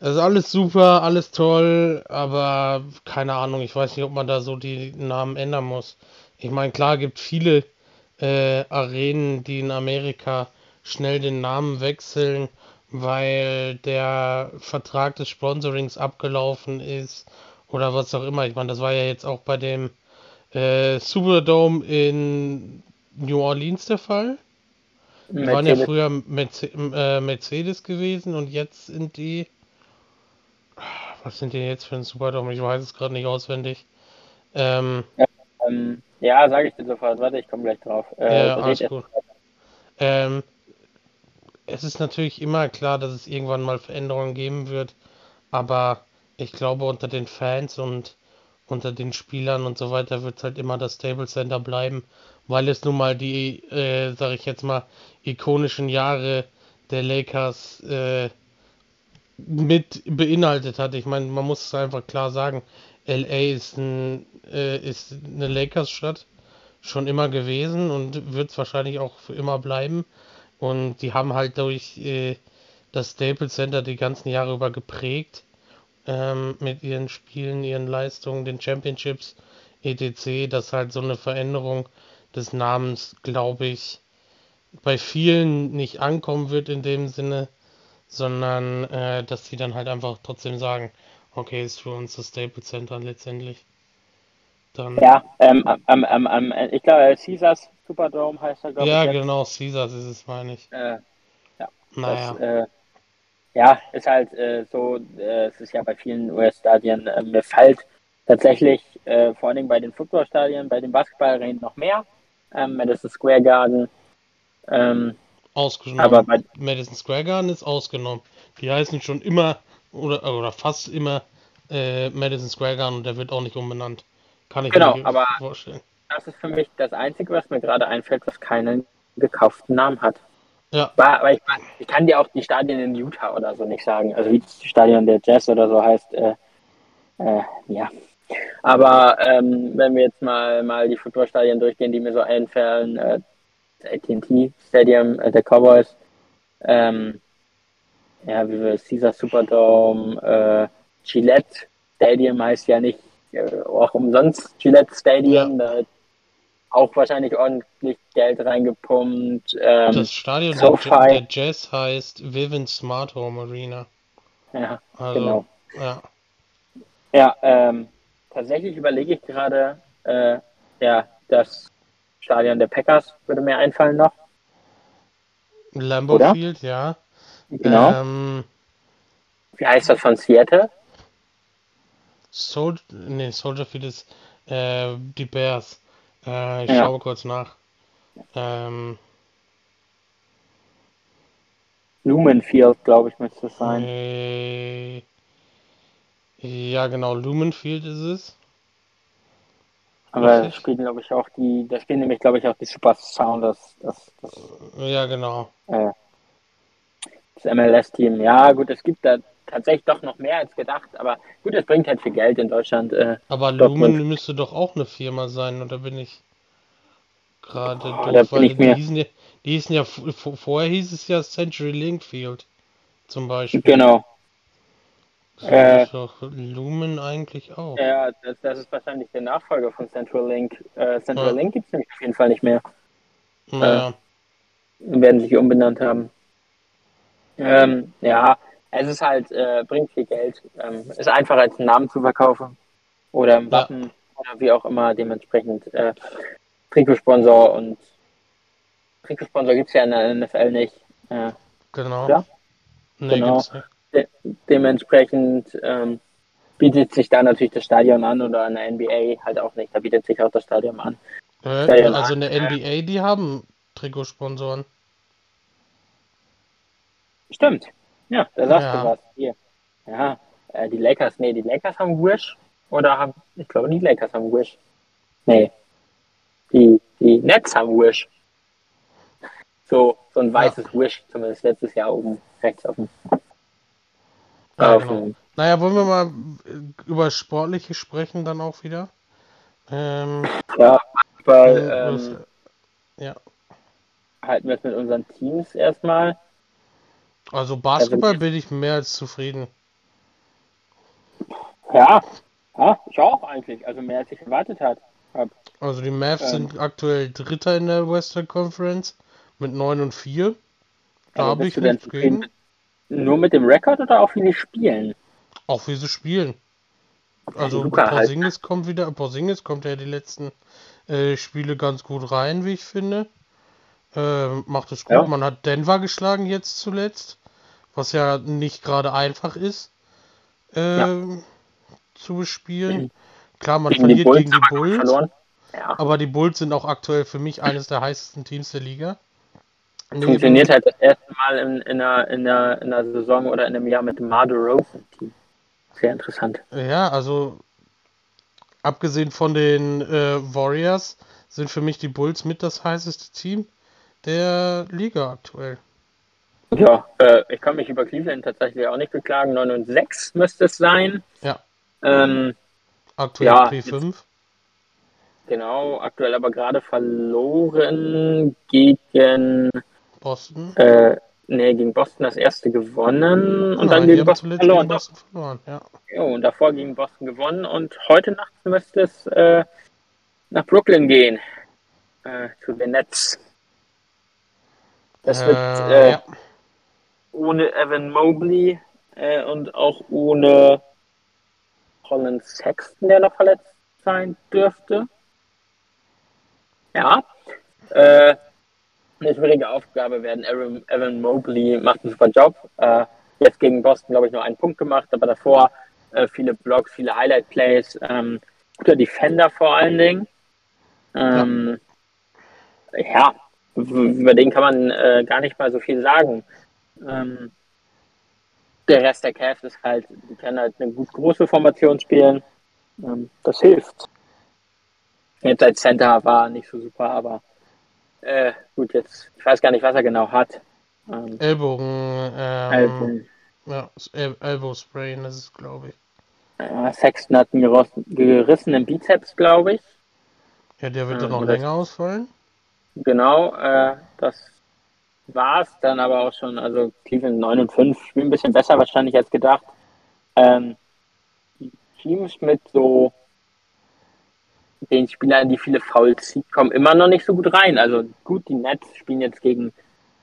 es ist alles super, alles toll, aber keine Ahnung, ich weiß nicht, ob man da so die Namen ändern muss. Ich meine, klar gibt viele äh, Arenen, die in Amerika schnell den Namen wechseln, weil der Vertrag des Sponsorings abgelaufen ist oder was auch immer. Ich meine, das war ja jetzt auch bei dem äh, Superdome in New Orleans der Fall. Die Mercedes. waren ja früher Merce äh, Mercedes gewesen und jetzt sind die. Was sind die jetzt für ein Superdome? Ich weiß es gerade nicht auswendig. Ähm, ähm, ja sage ich dir sofort. Warte, ich komme gleich drauf. Äh, ja, alles gut. Ähm, es ist natürlich immer klar, dass es irgendwann mal Veränderungen geben wird, aber ich glaube unter den Fans und unter den Spielern und so weiter wird es halt immer das Stable Center bleiben, weil es nun mal die, äh, sag ich jetzt mal, ikonischen Jahre der Lakers äh, mit beinhaltet hat. Ich meine, man muss es einfach klar sagen, LA ist, ein, äh, ist eine Lakers-Stadt, schon immer gewesen und wird es wahrscheinlich auch für immer bleiben. Und die haben halt durch äh, das Staples Center die ganzen Jahre über geprägt ähm, mit ihren Spielen, ihren Leistungen, den Championships, etc., dass halt so eine Veränderung des Namens, glaube ich, bei vielen nicht ankommen wird in dem Sinne, sondern äh, dass sie dann halt einfach trotzdem sagen, okay, ist für uns das Staples Center letztendlich. Dann ja, ähm, ähm, ähm, ähm, ich glaube, Caesars Superdome heißt er, glaube ja, ich. Ja, genau, Caesars ist es, meine ich. Äh, ja, naja. Das, äh, ja, ist halt äh, so, äh, es ist ja bei vielen US-Stadien, äh, mir fällt tatsächlich äh, vor allen Dingen bei den Footballstadien, bei den Basketballarenen noch mehr. Ähm, Madison Square Garden. Ähm, ausgenommen. Aber bei Madison Square Garden ist ausgenommen. Die heißen schon immer oder, oder fast immer äh, Madison Square Garden und der wird auch nicht umbenannt. Kann ich genau, mir aber vorstellen. Das ist für mich das Einzige, was mir gerade einfällt, was keinen gekauften Namen hat. Ja. Aber ich, ich, kann dir auch die Stadien in Utah oder so nicht sagen. Also wie das Stadion der Jazz oder so heißt. Äh, äh, ja. Aber ähm, wenn wir jetzt mal, mal die Footballstadien durchgehen, die mir so einfallen, äh, AT&T Stadium äh, der Cowboys, ähm, ja, wie wir Caesar Superdome, äh, Gillette Stadium heißt ja nicht äh, auch umsonst Gillette Stadium, ja. da auch wahrscheinlich ordentlich Geld reingepumpt. Ähm, das Stadion der, der, Jazz heißt Vivint Smart Home Arena. Ja, also, genau. Ja, ja ähm, tatsächlich überlege ich gerade, äh, ja, das Stadion der Packers würde mir einfallen noch. Lambeau Oder? Field, ja. Genau. Ähm, Wie heißt das von Seattle? Sol nee, Soldier Field ist äh, die Bears. Äh, ich Ja. schaue kurz nach. Ähm, Lumen Field, glaube ich, müsste es sein. äh, ja, genau, Lumen Field ist es. Aber da spielen, glaube ich, auch die, da spielen nämlich, glaube ich, auch die Super Sounders, das, das, Ja, genau. äh, das MLS-Team. Ja, gut, es gibt da tatsächlich doch noch mehr als gedacht, aber gut, es bringt halt viel Geld in Deutschland. Äh, Aber Dortmund. Lumen müsste doch auch eine Firma sein, oder bin ich gerade da doof? bin Weil mir- die hießen ja, die hießen ja, vorher hieß es ja Century Link Field zum Beispiel. genau. So Äh, ist doch Lumen eigentlich auch. Ja, das, das ist wahrscheinlich der Nachfolger von Central Link. Äh, Central Ja. Link gibt es nämlich auf jeden Fall nicht mehr. Naja, werden sich umbenannt haben. Ähm, ja, es ist halt, äh, bringt viel Geld. Ähm, ist einfacher als einen Namen zu verkaufen oder ein Ja. Wappen oder wie auch immer dementsprechend äh, Trikotsponsor und Trikotsponsor gibt es ja in der NFL nicht. Äh, genau. ja, Nee, genau. gibt's nicht. de dementsprechend ähm, bietet sich da natürlich das Stadion an oder in der NBA halt auch nicht. Da bietet sich auch das Stadion an. Äh, Ja, ja. also in der NBA, die haben Trikotsponsoren. Stimmt. Ja, da sagst Ja. du was. Hier. Ja, äh, die Lakers, nee, die Lakers haben Wish. Oder haben, ich glaube, die Lakers haben Wish. Nee. Die, die Nets haben Wish. So, so ein weißes Wish, zumindest letztes Jahr oben rechts auf dem. Ja, auf genau. dem Naja, wollen wir mal äh, über Sportliche sprechen dann auch wieder? Ähm, ja, weil, äh, ähm, ja, halten wir es mit unseren Teams erstmal. Also Basketball bin ich mehr als zufrieden. Ja, ja, ich auch eigentlich. Also mehr als ich erwartet hat. hab. Also die Mavs Ähm. sind aktuell Dritter in der Western Conference mit 9 und 4. Da Aber habe ich nichts gegen. Nur mit dem Rekord oder auch wie die spielen? Auch wie sie spielen. Also Luca halt. Porzingis kommt wieder, Porzingis kommt ja die letzten äh, Spiele ganz gut rein, wie ich finde. Ähm, macht es gut. Ja. Man hat Denver geschlagen jetzt zuletzt, was ja nicht gerade einfach ist ähm, zu bespielen. Klar, man Gegen die verliert Bulls gegen die Bulls. Ja. aber die Bulls sind auch aktuell für mich eines der heißesten Teams der Liga. Funktioniert halt das erste Mal in, in, einer, in, einer, in einer Saison oder in einem Jahr mit dem Marder Rosen Team. Sehr interessant. Ja, also abgesehen von den äh, Warriors sind für mich die Bulls mit das heißeste Team der Liga aktuell. Ja, äh, ich kann mich über Cleveland tatsächlich auch nicht beklagen. 9 und 6 müsste es sein. Ja. Ähm, Aktuell Ja, P5. genau, aktuell aber gerade verloren gegen, Boston. äh, nee, gegen Boston das erste gewonnen und Nein, dann gegen Boston verloren. gegen Boston verloren. Ja. Jo, und davor gegen Boston gewonnen und heute Nacht müsste es äh, nach Brooklyn gehen. Äh, zu den Nets. Das wird Äh, äh, ja. Ohne Evan Mobley äh, und auch ohne Colin Sexton, der noch verletzt sein dürfte. Ja. Äh, eine schwierige Aufgabe werden. Evan, Evan Mobley macht einen super Job. Äh, jetzt gegen Boston, glaube ich, nur einen Punkt gemacht, aber davor äh, viele Blocks, viele Highlight-Plays. Ähm, guter Defender vor allen Dingen. Ähm, ja, w- über den kann man äh, gar nicht mal so viel sagen. Ähm, der Rest der Cavs ist halt, die können halt eine gut große Formation spielen. Ähm, das hilft. Jetzt als Center war nicht so super, aber äh, gut, jetzt, ich weiß gar nicht, was er genau hat. Ähm, Ellbogen. Ähm, also, ja, El Elbow Sprain, ist, glaube ich. äh, Sexton hat einen gerissenen Bizeps, glaube ich. Ja, der wird Ja, dann noch länger ausfallen. Genau, äh, das war's dann aber auch schon. Also Cleveland 9 und 5 spielen ein bisschen besser wahrscheinlich als gedacht. Ähm, die Teams mit so den Spielern, die viele Fouls zieht, kommen immer noch nicht so gut rein. Also gut, die Nets spielen jetzt gegen,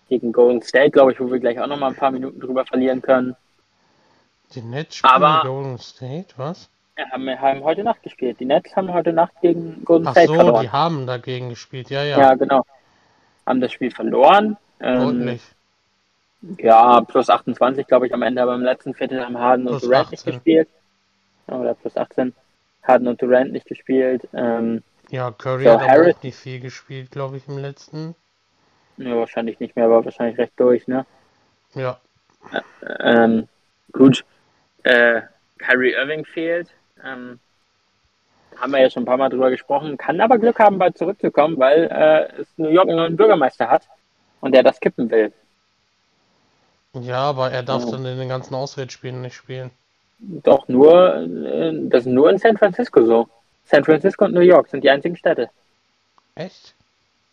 gegen Golden State, glaube ich, wo wir gleich auch noch mal ein paar Minuten drüber verlieren können. Die Nets spielen Aber- Golden State, was? Ja, haben, haben heute Nacht gespielt. Die Nets haben heute Nacht gegen Golden Ach State so, verloren. die haben dagegen gespielt. Ja, Ja. ja, genau. Haben das Spiel verloren. Ähm. Ja, plus 28, glaube ich, am Ende, aber im letzten Viertel haben Harden und Durant nicht gespielt. Oder plus 18. Harden und Durant nicht gespielt. Ähm, ja, Curry so, hat Harris, auch nicht viel gespielt, glaube ich, im letzten. Ja, wahrscheinlich nicht mehr, aber wahrscheinlich recht durch, ne? Ja. Äh, ähm, gut. Äh, Kyrie Irving fehlt. Ähm, haben wir ja schon ein paar Mal drüber gesprochen. Kann aber Glück haben, bald zurückzukommen, weil äh, es New York einen neuen Bürgermeister hat und der das kippen will. Ja, aber er darf ja. dann in den ganzen Auswärtsspielen nicht spielen. Doch, nur, äh, das ist nur in San Francisco so. San Francisco und New York sind die einzigen Städte. Echt?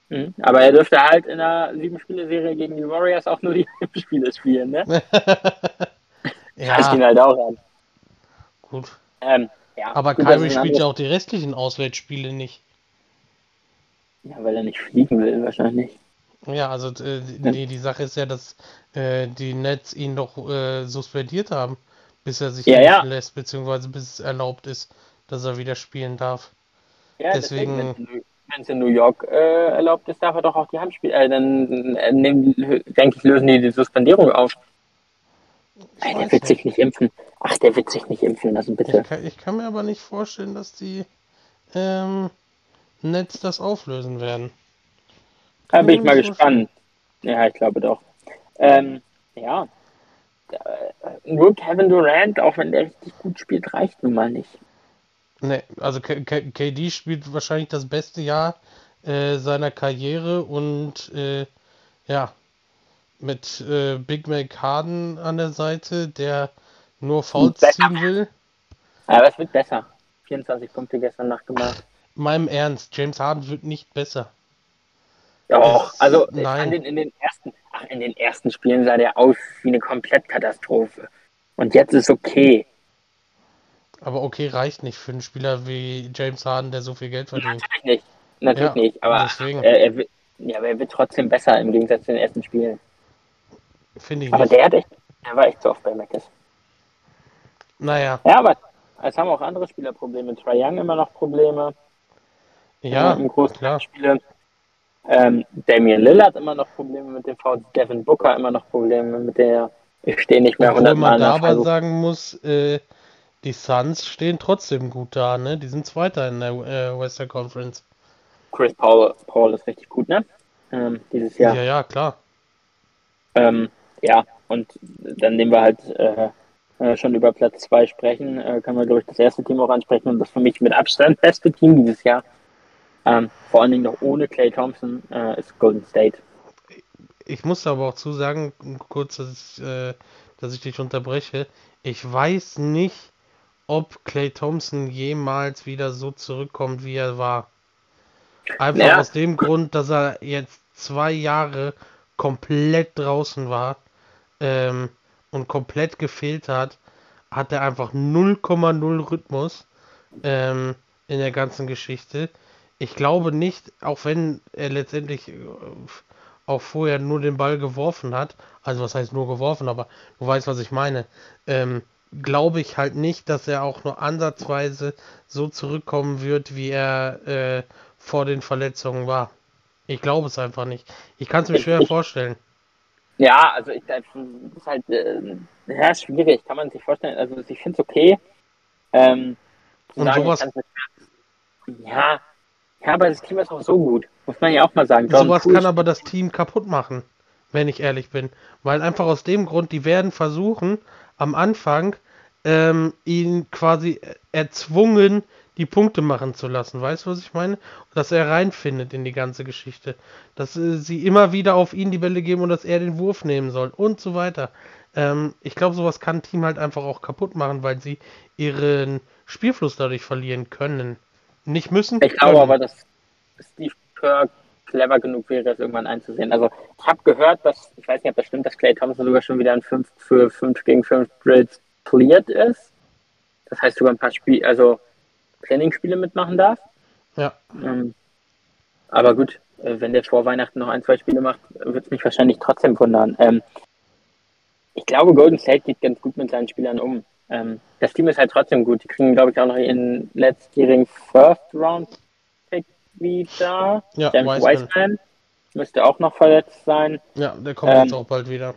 Mhm. Aber er dürfte halt in einer Sieben-Spiele-Serie gegen die Warriors auch nur die Spiele spielen, ne? ja. Das ihn halt auch an. Gut. Ähm, ja, aber gut, Kyrie spielt ja auch die restlichen Auswärtsspiele nicht. Ja, weil er nicht fliegen will, wahrscheinlich. Ja, also äh, die, die Sache ist ja, dass äh, die Nets ihn doch äh, suspendiert haben, bis er sich ja, ja. lässt, beziehungsweise bis es erlaubt ist, dass er wieder spielen darf. Ja, deswegen. deswegen wenn es in New York äh, erlaubt ist, darf er doch auch die Handspiele. Äh, dann äh, nehmen, denke ich, lösen die die Suspendierung auf. Ey, der wird sich nicht impfen. Ach, der wird sich nicht impfen lassen, bitte. Ich kann, ich kann mir aber nicht vorstellen, dass die ähm, Netz das auflösen werden. Da bin ich mal gespannt. Ja, ich glaube doch. Ähm, ja. Äh, nur Kevin Durant, auch wenn der richtig gut spielt, reicht nun mal nicht. Ne, also K K KD spielt wahrscheinlich das beste Jahr äh, seiner Karriere und äh, ja, mit äh, Big Mac Harden an der Seite, der nur Fouls ziehen will. Aber es wird besser. 24 Punkte gestern Nacht gemacht. Meinem Ernst, James Harden wird nicht besser. Doch, also nein. Den, in den ersten, ach, in den ersten Spielen sah der aus wie eine Komplettkatastrophe. Und jetzt ist okay. Aber okay reicht nicht für einen Spieler wie James Harden, der so viel Geld verdient. Natürlich nicht. Natürlich ja, nicht. Aber deswegen. Er, er, wird, ja, aber er wird trotzdem besser im Gegensatz zu den ersten Spielen. Finde ich aber nicht. der hat echt, der war echt so oft bei Mackes. Naja. Ja, aber es haben auch andere Spieler Probleme. Trae Young immer noch Probleme. Ja, im großen klar. Spiele. Ähm, Damian Lillard immer noch Probleme mit dem V. Devin Booker immer noch Probleme mit der. Ich stehe nicht mehr 100 Mal. man da aber sagen muss, äh, die Suns stehen trotzdem gut da, ne? Die sind Zweiter in der äh, Western Conference. Chris Paul, Paul ist richtig gut, ne? Ähm, dieses Jahr. Ja, ja, klar. Ähm, ja, und dann nehmen wir halt äh, äh schon über Platz 2 sprechen, äh, können wir, glaube ich, das erste Team auch ansprechen und das für mich mit Abstand beste Team dieses Jahr. Ähm, vor allen Dingen noch ohne Clay Thompson äh, ist Golden State. Ich muss aber auch zusagen, kurz, dass ich, äh, dass ich dich unterbreche. Ich weiß nicht, ob Clay Thompson jemals wieder so zurückkommt, wie er war. Einfach ja. aus dem Grund, dass er jetzt zwei Jahre komplett draußen war ähm, und komplett gefehlt hat, hat er einfach 0,0 Rhythmus ähm, in der ganzen Geschichte. Ich glaube nicht, auch wenn er letztendlich äh, auch vorher nur den Ball geworfen hat, also was heißt nur geworfen, aber du weißt, was ich meine. Ähm, glaube ich halt nicht, dass er auch nur ansatzweise so zurückkommen wird, wie er äh, vor den Verletzungen war. Ich glaube es einfach nicht. Ich kann es mir schwer vorstellen. Ja, also ich das ist halt äh, ja, schwierig, kann man sich vorstellen. Also ich finde es okay. Ähm, Und sagen, sowas. Ja, ja, aber das Team ist auch so gut, muss man ja auch mal sagen. John sowas Cruz kann aber das Team kaputt machen, wenn ich ehrlich bin. Weil einfach aus dem Grund, die werden versuchen, am Anfang ähm, ihn quasi erzwungen, die Punkte machen zu lassen. Weißt du, was ich meine? Dass er reinfindet in die ganze Geschichte. Dass äh, sie immer wieder auf ihn die Bälle geben und dass er den Wurf nehmen soll und so weiter. Ähm, ich glaube, sowas kann ein Team halt einfach auch kaputt machen, weil sie ihren Spielfluss dadurch verlieren können. Nicht müssen. Ich glaube aber, dass Steve Kerr clever genug wäre, es irgendwann einzusehen. Also ich habe gehört, dass, ich weiß nicht, ob das stimmt, dass Clay Thompson sogar schon wieder ein 5 für 5 gegen 5 Drills cleared ist. Das heißt sogar ein paar Spiele, also Trainingsspiele mitmachen darf. Ja. Ähm, aber gut, äh, wenn der vor Weihnachten noch ein, zwei Spiele macht, wird es mich wahrscheinlich trotzdem wundern. Ähm, ich glaube, Golden State geht ganz gut mit seinen Spielern um. Ähm, das Team ist halt trotzdem gut. Die kriegen, glaube ich, auch noch ihren letztjährigen First Round Pick wieder. Ja, James Wiseman. Wiseman müsste auch noch verletzt sein. Ja, der kommt ähm, jetzt auch bald wieder.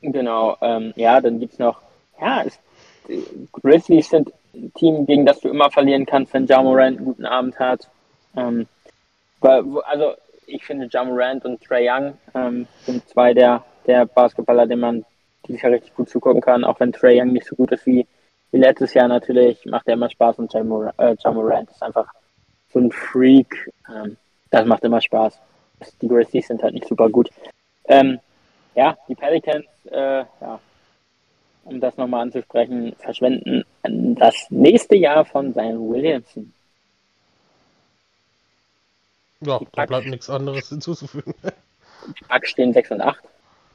Genau, ähm, ja, dann gibt es noch, ja, es, Grizzlies sind ein Team, gegen das du immer verlieren kannst, wenn Ja Morant einen guten Abend hat. Ähm, also ich finde Ja Morant und Trey Young ähm, sind zwei der, der Basketballer, denen man dieses Jahr richtig gut zugucken kann, auch wenn Trey Young nicht so gut ist wie, wie letztes Jahr natürlich, macht er immer Spaß und Ja Morant, äh, ja ist einfach so ein Freak. Ähm, das macht immer Spaß. Die Grizzlies sind halt nicht super gut. Ähm, ja, die Pelicans, äh, ja, um das nochmal anzusprechen, verschwenden das nächste Jahr von Zion Williamson. Ja, da bleibt nichts anderes hinzuzufügen. Die Bugs stehen 6 und 8.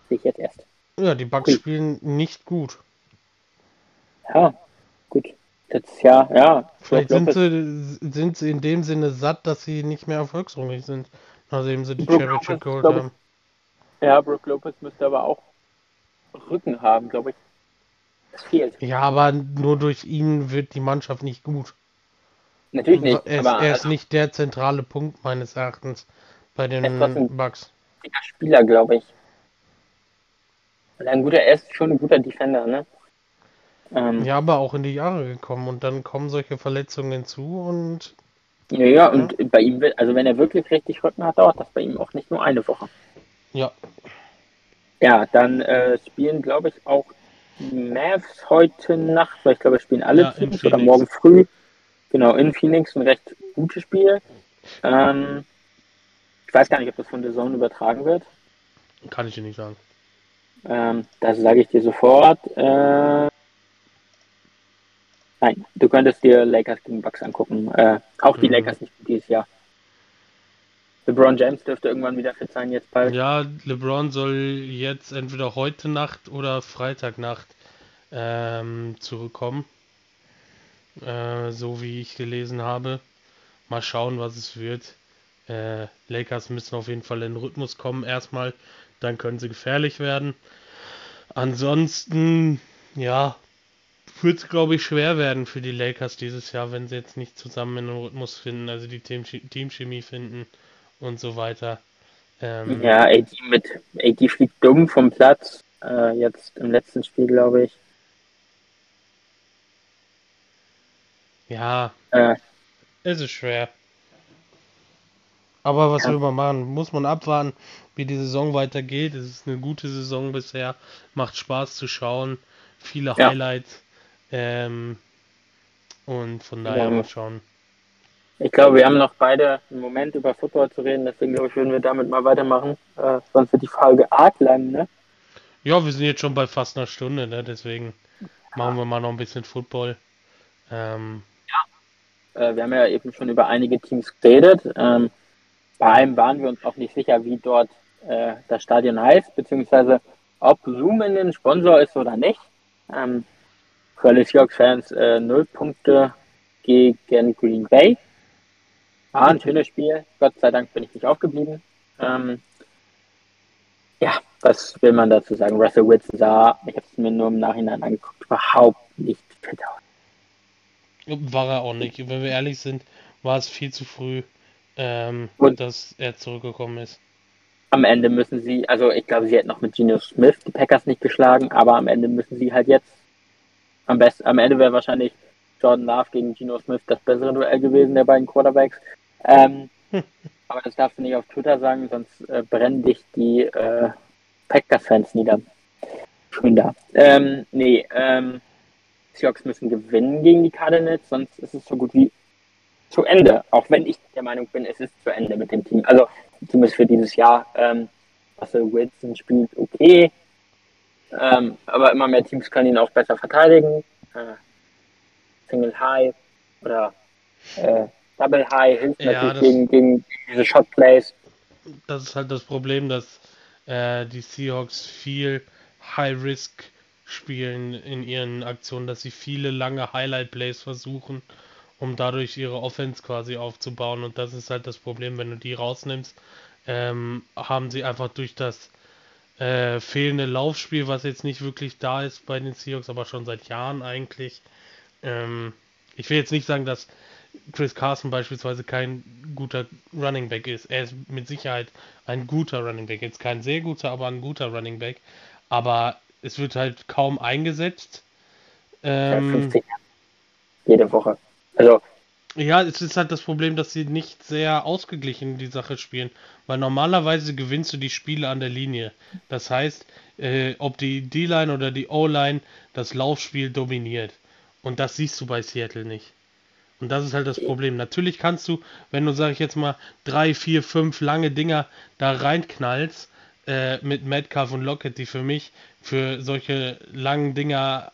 Sehe ich jetzt erst. Ja, die Bugs okay. spielen nicht gut. Ja, gut. Letztes Jahr, ja. Vielleicht sind sie, sind sie in dem Sinne satt, dass sie nicht mehr erfolgsrungig sind, nachdem sie die Brook Championship geholt haben. Ja, Brook Lopez müsste aber auch Rücken haben, glaube ich. Das fehlt. Ja, aber nur durch ihn wird die Mannschaft nicht gut. Natürlich nicht. Er ist, aber er ist also, nicht der zentrale Punkt meines Erachtens bei den Bugs. Spieler, glaube ich. Ein guter, er ist schon ein guter Defender, ne? Ähm, ja, aber auch in die Jahre gekommen und dann kommen solche Verletzungen hinzu und. Ja, ja, und bei ihm wird, also wenn er wirklich richtig Rücken hat, dauert das bei ihm auch nicht nur eine Woche. Ja. Ja, dann äh, spielen, glaube ich, auch die Mavs heute Nacht, weil ich glaube, spielen alle ja, Teams oder morgen früh. Genau, in Phoenix ein recht gutes Spiel. Ähm, ich weiß gar nicht, ob das von der Zone übertragen wird. Kann ich dir nicht sagen. Ähm, das sage ich dir sofort. Äh, nein, du könntest dir Lakers gegen Bucks angucken. Äh, auch die mhm. Lakers nicht dieses Jahr. LeBron James dürfte irgendwann wieder fit sein, jetzt bald. Ja, LeBron soll jetzt entweder heute Nacht oder Freitagnacht ähm, zurückkommen. Äh, so wie ich gelesen habe. Mal schauen, was es wird. Äh, Lakers müssen auf jeden Fall in den Rhythmus kommen erstmal. Dann können sie gefährlich werden. Ansonsten, ja, wird es, glaube ich, schwer werden für die Lakers dieses Jahr, wenn sie jetzt nicht zusammen in den Rhythmus finden, also die Team Teamchemie finden und so weiter. Ähm, ja, AD mit AD fliegt dumm vom Platz. Äh, jetzt im letzten Spiel, glaube ich. Ja. Äh. Es ist schwer. Aber was ja. will man machen? Muss man abwarten, wie die Saison weitergeht. Es ist eine gute Saison bisher. Macht Spaß zu schauen. Viele ja. Highlights. Ähm, und von daher ja. mal schauen. Ich glaube, wir haben noch beide einen Moment über Football zu reden, deswegen glaube ich, würden wir damit mal weitermachen. Äh, sonst wird die Frage arg lang, ne? Ja, wir sind jetzt schon bei fast einer Stunde, ne? Deswegen machen wir mal noch ein bisschen Football. Ähm, äh, wir haben ja eben schon über einige Teams geredet. Ähm, bei einem waren wir uns auch nicht sicher, wie dort äh, das Stadion heißt, beziehungsweise ob Lumen ein Sponsor ist oder nicht. Ähm, für alle Seahawks-Fans äh, null Punkte gegen Green Bay. War ein schönes Spiel. Gott sei Dank bin ich nicht aufgeblieben. Ähm, ja, was will man dazu sagen? Russell Wilson sah, ich habe es mir nur im Nachhinein angeguckt, überhaupt nicht fit aus. War er auch nicht. Wenn wir ehrlich sind, war es viel zu früh, ähm, dass er zurückgekommen ist. Am Ende müssen sie, also ich glaube, sie hätten noch mit Geno Smith die Packers nicht geschlagen, aber am Ende müssen sie halt jetzt am besten, am Ende wäre wahrscheinlich Jordan Love gegen Geno Smith das bessere Duell gewesen der beiden Quarterbacks. Ähm, aber das darfst du nicht auf Twitter sagen, sonst äh, brennen dich die äh, Packers-Fans nieder. Schön da. Ähm, nee, ähm, Seahawks müssen gewinnen gegen die Cardinals, sonst ist es so gut wie zu Ende. Auch wenn ich der Meinung bin, es ist zu Ende mit dem Team. Also zumindest für dieses Jahr. Ähm, Russell Wilson spielt okay, ähm, aber immer mehr Teams können ihn auch besser verteidigen. Äh, Single High oder äh, Double High hilft ja, natürlich gegen, gegen diese Shot Plays. Das ist halt das Problem, dass äh, die Seahawks viel High Risk spielen in ihren Aktionen, dass sie viele lange Highlight-Plays versuchen, um dadurch ihre Offense quasi aufzubauen. Und das ist halt das Problem, wenn du die rausnimmst, ähm, haben sie einfach durch das äh, fehlende Laufspiel, was jetzt nicht wirklich da ist bei den Seahawks, aber schon seit Jahren eigentlich. Ähm, ich will jetzt nicht sagen, dass Chris Carson beispielsweise kein guter Running Back ist. Er ist mit Sicherheit ein guter Running Back. Jetzt kein sehr guter, aber ein guter Running Back. Aber es wird halt kaum eingesetzt. Ähm, 50 jede Woche. Also ja, es ist halt das Problem, dass sie nicht sehr ausgeglichen die Sache spielen, weil normalerweise gewinnst du die Spiele an der Linie. Das heißt, äh, ob die D-Line oder die O-Line das Laufspiel dominiert. Und das siehst du bei Seattle nicht. Und das ist halt das Problem. Natürlich kannst du, wenn du, sag ich jetzt mal, drei, vier, fünf lange Dinger da reinknallst, äh, mit Metcalf und Lockett, die für mich für solche langen Dinger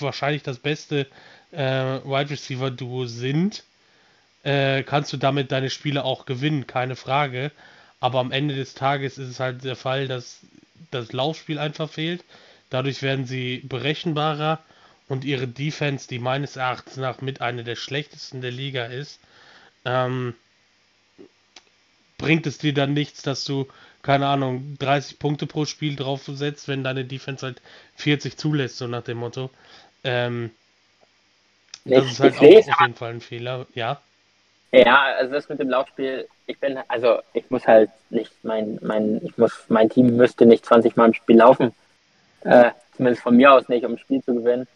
wahrscheinlich das beste äh, Wide Receiver Duo sind, äh, kannst du damit deine Spiele auch gewinnen, keine Frage. Aber am Ende des Tages ist es halt der Fall, dass das Laufspiel einfach fehlt. Dadurch werden sie berechenbarer und ihre Defense, die meines Erachtens nach mit einer der schlechtesten der Liga ist, ähm, bringt es dir dann nichts, dass du, keine Ahnung, 30 Punkte pro Spiel draufsetzt, wenn deine Defense halt 40 zulässt, so nach dem Motto. Ähm, das ist halt auch auf jeden Fall ein Fehler, ja. Ja, also das mit dem Laufspiel, ich bin, also ich muss halt nicht, mein, mein, ich muss, mein Team müsste nicht 20 Mal im Spiel laufen. Äh, zumindest von mir aus nicht, um ein Spiel zu gewinnen.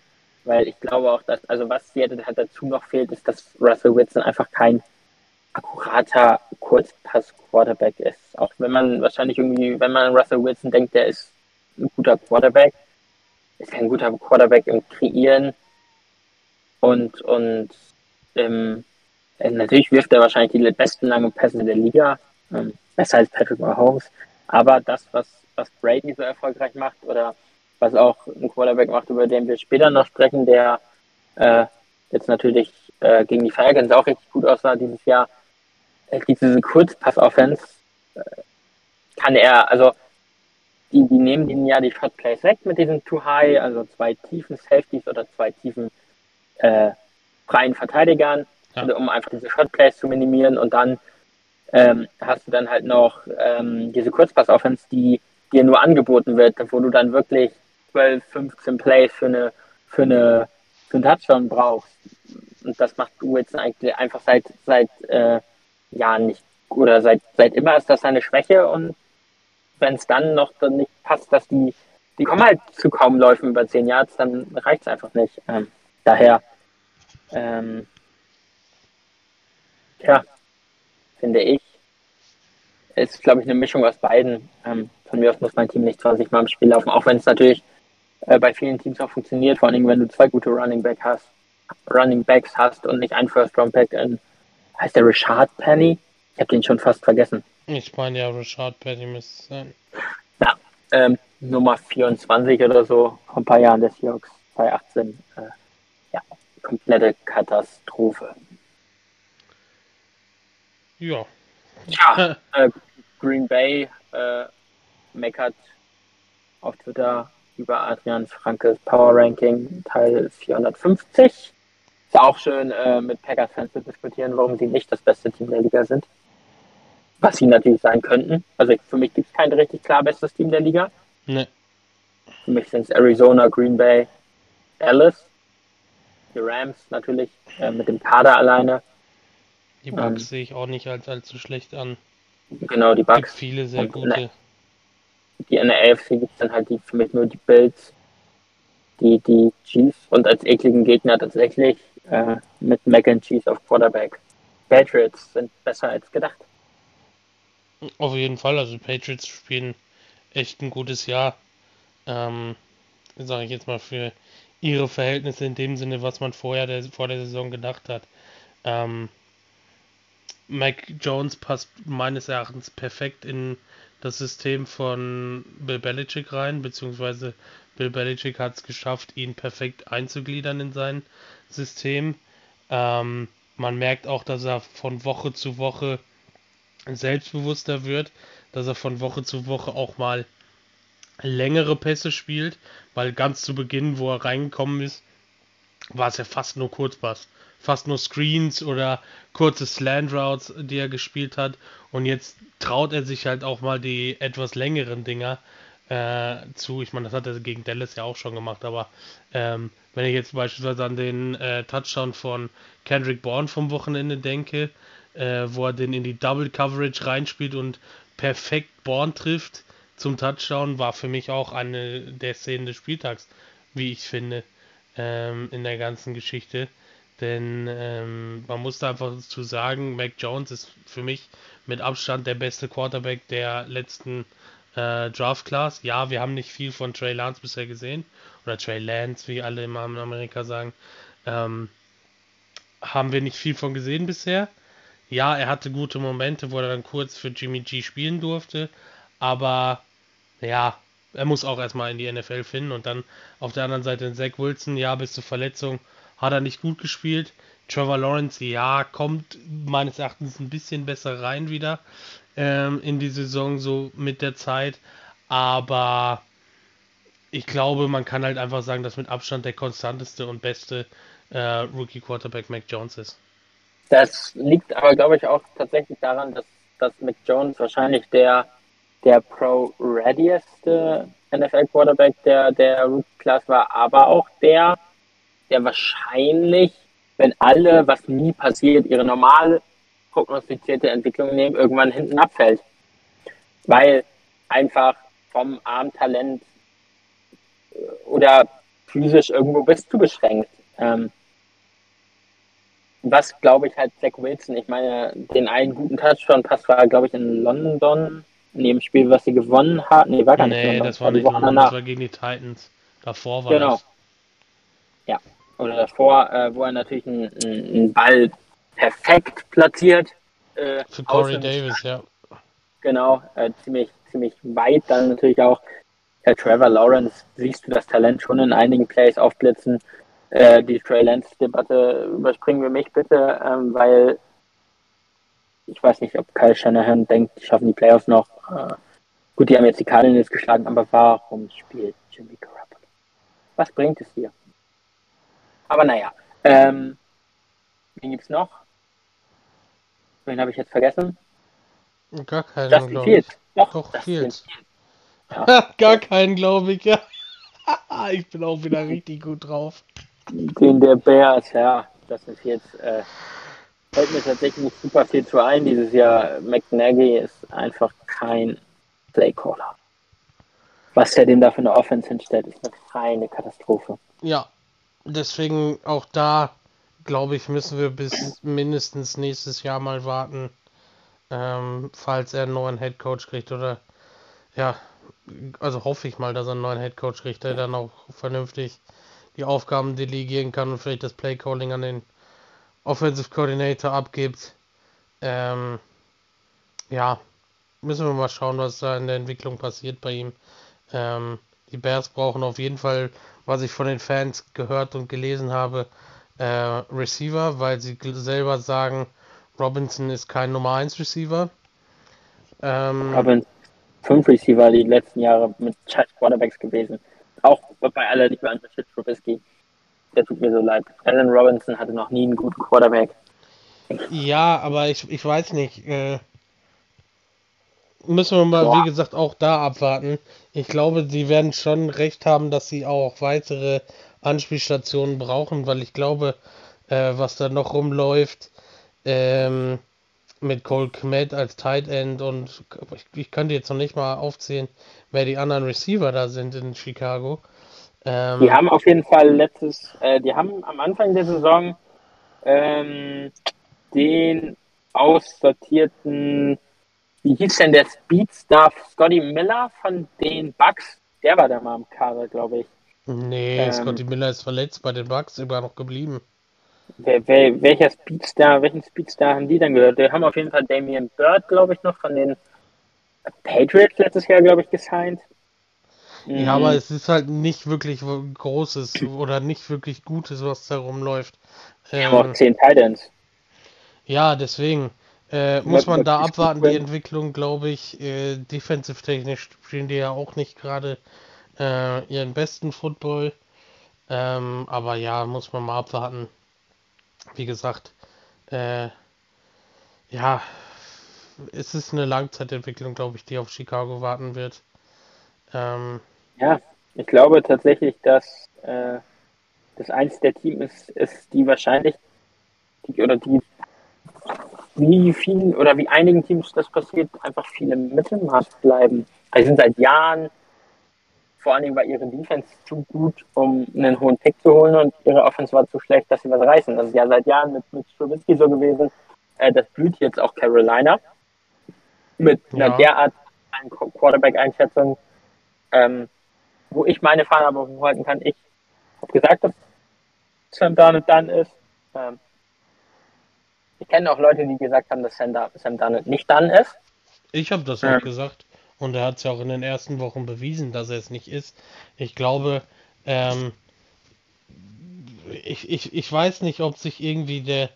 Weil ich glaube auch, dass, also was Seattle halt dazu noch fehlt, ist, dass Russell Wilson einfach kein akkurater Kurzpass-Quarterback ist. Auch wenn man wahrscheinlich irgendwie, wenn man Russell Wilson denkt, der ist ein guter Quarterback, ist kein guter Quarterback im Kreieren und, und ähm, natürlich wirft er wahrscheinlich die besten langen Pässe der Liga, ähm, besser als Patrick Mahomes. Aber das, was, was Brady so erfolgreich macht oder was auch ein Quarterback macht, über den wir später noch sprechen, der äh, jetzt natürlich äh, gegen die Falcons auch richtig gut aussah dieses Jahr, äh, diese Kurzpass-Offense äh, kann er, also die, die nehmen ihnen ja die Shotplays weg mit diesen Too High, also zwei tiefen Safeties oder zwei tiefen äh, freien Verteidigern, ja. also, um einfach diese Shotplays zu minimieren und dann ähm, hast du dann halt noch ähm, diese Kurzpass-Offense, die dir nur angeboten wird, wo du dann wirklich 12, 15 Plays für eine für eine für einen Touchdown brauchst. Und das macht Wilson eigentlich einfach seit seit äh, Jahren nicht oder seit seit immer ist das seine Schwäche und wenn es dann noch dann nicht passt, dass die die kommen halt zu kaum Läufen über 10 Yards, dann reicht es einfach nicht. Ähm, daher ähm, ja, finde ich, ist, glaube ich, eine Mischung aus beiden. Ähm, von mir aus muss mein Team nicht 20 Mal im Spiel laufen, auch wenn es natürlich äh, bei vielen Teams auch funktioniert, vor allem wenn du zwei gute Running Back hast, Running Backs hast und nicht ein First Round Back in, heißt der Richard Penny? Ich habe den schon fast vergessen. Ich meine ja, Richard Penny müsste sein. Ja, ähm, Nummer 24 oder so, vor ein paar Jahren des Seahawks, 2018. Äh, ja, komplette Katastrophe. Ja. Ja, äh, Green Bay äh, meckert auf Twitter über Adrian Frankes Power Ranking Teil 450. Ist auch schön, äh, mit Packers-Fans zu diskutieren, warum sie nicht das beste Team der Liga sind. Was sie natürlich sein könnten. Also für mich gibt es kein richtig klar bestes Team der Liga. Nee. Für mich sind es Arizona, Green Bay, Dallas. Die Rams natürlich äh, mit dem Kader alleine. Die Bugs ähm, sehe ich auch nicht als allzu schlecht an. Genau, die Bugs. Gibt viele sehr gute. Die in der AFC gibt es dann halt die, für mich nur die Bills, die, die Chiefs und als ekligen Gegner tatsächlich äh, mit Mac and Cheese auf Quarterback. Patriots sind besser als gedacht. Auf jeden Fall, also Patriots spielen echt ein gutes Jahr. Ähm, sage ich jetzt mal für ihre Verhältnisse in dem Sinne, was man vorher der, vor der Saison gedacht hat. Ähm, Mac Jones passt meines Erachtens perfekt in das System von Bill Belichick rein, beziehungsweise Bill Belichick hat es geschafft, ihn perfekt einzugliedern in sein System. Ähm, man merkt auch, dass er von Woche zu Woche selbstbewusster wird, dass er von Woche zu Woche auch mal längere Pässe spielt, weil ganz zu Beginn, wo er reingekommen ist, war es ja fast nur Kurzpass fast nur Screens oder kurze Slant Routes, die er gespielt hat. Und jetzt traut er sich halt auch mal die etwas längeren Dinger äh, zu. Ich meine, das hat er gegen Dallas ja auch schon gemacht, aber ähm, wenn ich jetzt beispielsweise an den äh, Touchdown von Kendrick Bourne vom Wochenende denke, äh, wo er den in die Double Coverage reinspielt und perfekt Bourne trifft, zum Touchdown war für mich auch eine der Szenen des Spieltags, wie ich finde, ähm, in der ganzen Geschichte. Denn ähm, man muss da einfach zu sagen, Mac Jones ist für mich mit Abstand der beste Quarterback der letzten äh, Draft Class. Ja, wir haben nicht viel von Trey Lance bisher gesehen. Oder Trey Lance, wie alle immer in Amerika sagen. Ähm, haben wir nicht viel von gesehen bisher. Ja, er hatte gute Momente, wo er dann kurz für Jimmy G spielen durfte. Aber ja, er muss auch erstmal in die NFL finden. Und dann auf der anderen Seite Zach Wilson, ja, bis zur Verletzung hat er nicht gut gespielt. Trevor Lawrence, ja, kommt meines Erachtens ein bisschen besser rein wieder ähm, in die Saison so mit der Zeit. Aber ich glaube, man kann halt einfach sagen, dass mit Abstand der konstanteste und beste äh, Rookie Quarterback Mac Jones ist. Das liegt aber, glaube ich, auch tatsächlich daran, dass, dass Mac Jones wahrscheinlich der, der pro-readieste NFL-Quarterback der, der Rookie-Class war, aber auch der, der wahrscheinlich, wenn alle, was nie passiert, ihre normal prognostizierte Entwicklung nehmen, irgendwann hinten abfällt. Weil einfach vom Armtalent äh, oder physisch irgendwo bist du beschränkt. Ähm, was glaube ich halt Zach Wilson, ich meine, den einen guten Touchdown-Pass war, glaube ich, in London, in dem Spiel, was sie gewonnen haben. Nee, war gar nicht Nee, das war nicht London, das war gegen die Titans. Davor war genau. das. Ja, oder davor, äh, wo er natürlich einen, Ball perfekt platziert. Äh, Für Corey Davis, ja. Genau, äh, ziemlich, ziemlich weit dann natürlich auch. Herr Trevor Lawrence, siehst du das Talent schon in einigen Plays aufblitzen. Äh, die Trey Lance-Debatte überspringen wir mich bitte, ähm, weil ich weiß nicht, ob Kyle Shanahan denkt, die schaffen die Playoffs noch. Äh, gut, die haben jetzt die Cardinals geschlagen, aber warum spielt Jimmy Garoppolo? Was bringt es dir? Aber naja, ähm, wen gibt's noch? Wen habe ich jetzt vergessen? Gar keinen, Justin Fields. Doch, Doch Fields. Fields. Ja. Gar keinen, glaube ich, ja. ich bin auch wieder richtig gut drauf. Den der Bears, ja. Justin Fields äh, fällt mir tatsächlich nicht super viel zu ein dieses Jahr. McNaggy ist einfach kein Playcaller. Was er dem da für eine Offense hinstellt, ist eine reine Katastrophe. Ja, deswegen auch da, glaube ich, müssen wir bis mindestens nächstes Jahr mal warten, ähm, falls er einen neuen Head Coach kriegt oder ja, also hoffe ich mal, dass er einen neuen Head Coach kriegt, der dann auch vernünftig die Aufgaben delegieren kann und vielleicht das Play Calling an den Offensive Coordinator abgibt. Ähm, ja, müssen wir mal schauen, was da in der Entwicklung passiert bei ihm. Ähm, die Bears brauchen auf jeden Fall was ich von den Fans gehört und gelesen habe, äh, Receiver, weil sie selber sagen, Robinson ist kein Nummer 1 Receiver. Ähm, Robinson, fünf Receiver die letzten Jahre mit Scheiß Quarterbacks gewesen. Auch bei aller Liebe an Mitchell Trubisky. Der tut mir so leid. Allen Robinson hatte noch nie einen guten Quarterback. Ja, aber ich, ich weiß nicht. Äh, müssen wir mal, Boah. wie gesagt, auch da abwarten. Ich glaube, sie werden schon recht haben, dass sie auch weitere Anspielstationen brauchen, weil ich glaube, äh, was da noch rumläuft, ähm, mit Cole Kmet als Tight End und ich, ich könnte jetzt noch nicht mal aufzählen, wer die anderen Receiver da sind in Chicago. Ähm, die haben auf jeden Fall letztes, äh, die haben am Anfang der Saison ähm, den aussortierten wie hieß denn der Speedstar Scotty Miller von den Bucks? Der war da mal am Kader, glaube ich. Nee, ähm, Scotty Miller ist verletzt bei den Bucks sogar noch geblieben. Wer, wer, welcher Speedstar, welchen Speedstar haben die dann gehört? Die haben auf jeden Fall Damian Bird, glaube ich, noch von den Patriots letztes Jahr, glaube ich, gesigned. Ja, mhm. aber es ist halt nicht wirklich Großes oder nicht wirklich Gutes, was da rumläuft. Ähm, ja, auch 10 Titans. Ja, deswegen. Äh, muss man da abwarten, die Entwicklung, glaube ich. Äh, defensive technisch spielen die ja auch nicht gerade äh, ihren besten Football. Ähm, aber ja, muss man mal abwarten. Wie gesagt, äh, ja, es ist eine Langzeitentwicklung, glaube ich, die auf Chicago warten wird. Ähm, ja, ich glaube tatsächlich, dass äh, das eins der Teams ist, ist die wahrscheinlich die, oder die wie vielen oder wie einigen Teams das passiert, einfach viele im Mittelmaß bleiben. Also sind seit Jahren, vor allen Dingen war ihre Defense zu gut, um einen hohen Pick zu holen und ihre Offense war zu schlecht, dass sie was reißen. Das ist ja seit Jahren mit, mit Strubisky so gewesen. Äh, das blüht jetzt auch Carolina mit einer derart Quarterback-Einschätzung, ähm, wo ich meine Fahne aber hochhalten kann. Ich habe gesagt, dass Sam Darnold dann ist. Ähm, ich kenne auch Leute, die gesagt haben, dass Sam, Sam Darnold nicht dann ist. Ich habe das ja. auch gesagt. Und er hat es ja auch in den ersten Wochen bewiesen, dass er es nicht ist. Ich glaube, ähm, ich, ich, ich weiß nicht, ob sich irgendwie der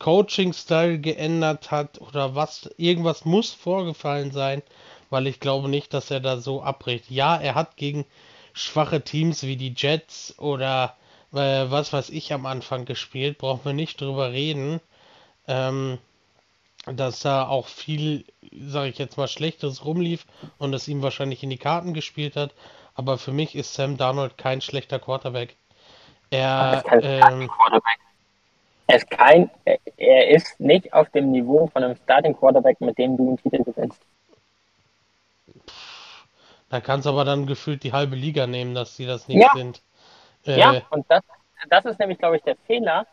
Coaching-Style geändert hat oder was. Irgendwas muss vorgefallen sein, weil ich glaube nicht, dass er da so abbricht. Ja, er hat gegen schwache Teams wie die Jets oder äh, was weiß ich am Anfang gespielt, brauchen wir nicht drüber reden. Ähm, dass da auch viel, sage ich jetzt mal, Schlechtes rumlief und es ihm wahrscheinlich in die Karten gespielt hat. Aber für mich ist Sam Darnold kein schlechter Quarterback. Er, ähm, Quarterback. er ist kein, er ist nicht auf dem Niveau von einem Starting Quarterback, mit dem du einen Titel gewinnst. Da kannst du aber dann gefühlt die halbe Liga nehmen, dass sie das nicht ja. sind. Äh, ja, und das, das ist nämlich, glaube ich, der Fehler,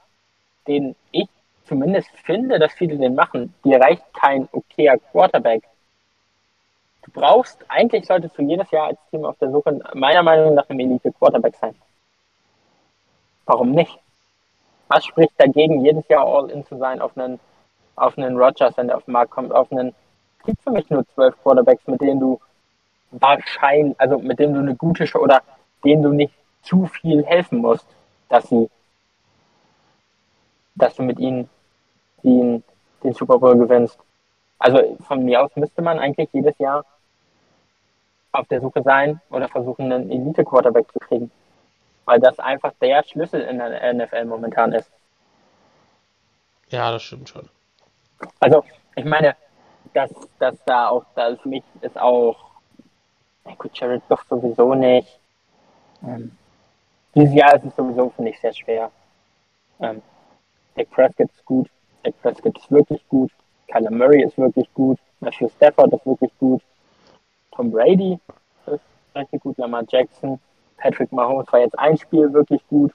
den ich zumindest finde, dass viele den machen. Dir reicht kein okayer Quarterback. Du brauchst, eigentlich solltest du jedes Jahr als Team auf der Suche, meiner Meinung nach, einem Elite-Quarterback sein. Warum nicht? Was spricht dagegen, jedes Jahr All-In zu sein auf einen, auf einen Rogers, wenn der auf den Markt kommt, auf einen, es gibt für mich nur zwölf Quarterbacks, mit denen du wahrscheinlich, also mit denen du eine gute oder denen du nicht zu viel helfen musst, dass sie, dass du mit ihnen den, den Super Bowl gewinnst. Also von mir aus müsste man eigentlich jedes Jahr auf der Suche sein oder versuchen, einen Elite-Quarterback zu kriegen. Weil das einfach der Schlüssel in der NFL momentan ist. Ja, das stimmt schon. Also, ich meine, dass, dass da auch, da für mich ist auch, na gut, Jared doch sowieso nicht. Ähm, dieses Jahr ist es sowieso, finde ich, sehr schwer. Ähm, Dak Prescott ist gut. Dak Prescott ist wirklich gut. Kyler Murray ist wirklich gut. Matthew Stafford ist wirklich gut. Tom Brady ist richtig gut. Lamar Jackson. Patrick Mahomes war jetzt ein Spiel wirklich gut.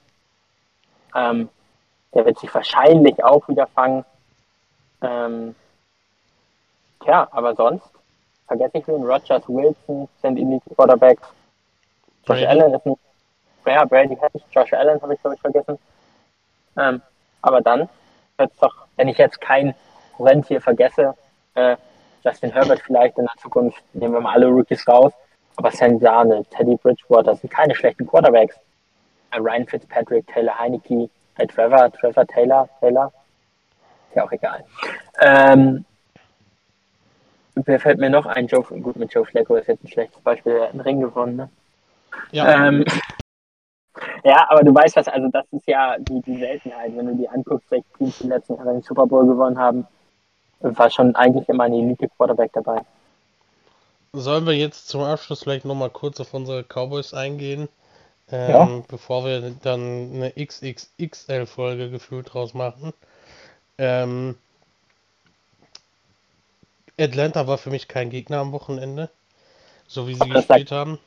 Ähm, der wird sich wahrscheinlich auch wieder fangen. Ähm, tja, aber sonst vergesse ich wen. Rogers, Wilson sind Elite Quarterbacks. Josh Brady. Allen ist nicht. Ja, Brady hätte ich. Josh Allen habe ich, glaube ich, vergessen. Ähm, aber dann jetzt doch, wenn ich jetzt kein Rentier vergesse, äh, Justin Herbert vielleicht in der Zukunft, nehmen wir mal alle Rookies raus, aber Sam Darnold, Teddy Bridgewater sind keine schlechten Quarterbacks. Äh, Ryan Fitzpatrick, Taylor Heineke, äh, Trevor, Trevor Taylor, Taylor, ist ja auch egal. Ähm, wer fällt mir noch ein? Joe, gut, mit Joe Flacco ist jetzt ein schlechtes Beispiel, er hat einen Ring gewonnen, ne? Ja. Ähm, ja, aber du weißt was, also das ist ja die, die Seltenheit, wenn du die anguckst, welche Teams die letzten Jahre den Super Bowl gewonnen haben, war schon eigentlich immer ein Elite-Quarterback dabei. Sollen wir jetzt zum Abschluss vielleicht nochmal kurz auf unsere Cowboys eingehen, ähm, ja. bevor wir dann eine XXXL-Folge gefühlt draus machen? Ähm, Atlanta war für mich kein Gegner am Wochenende, so wie sie gespielt haben.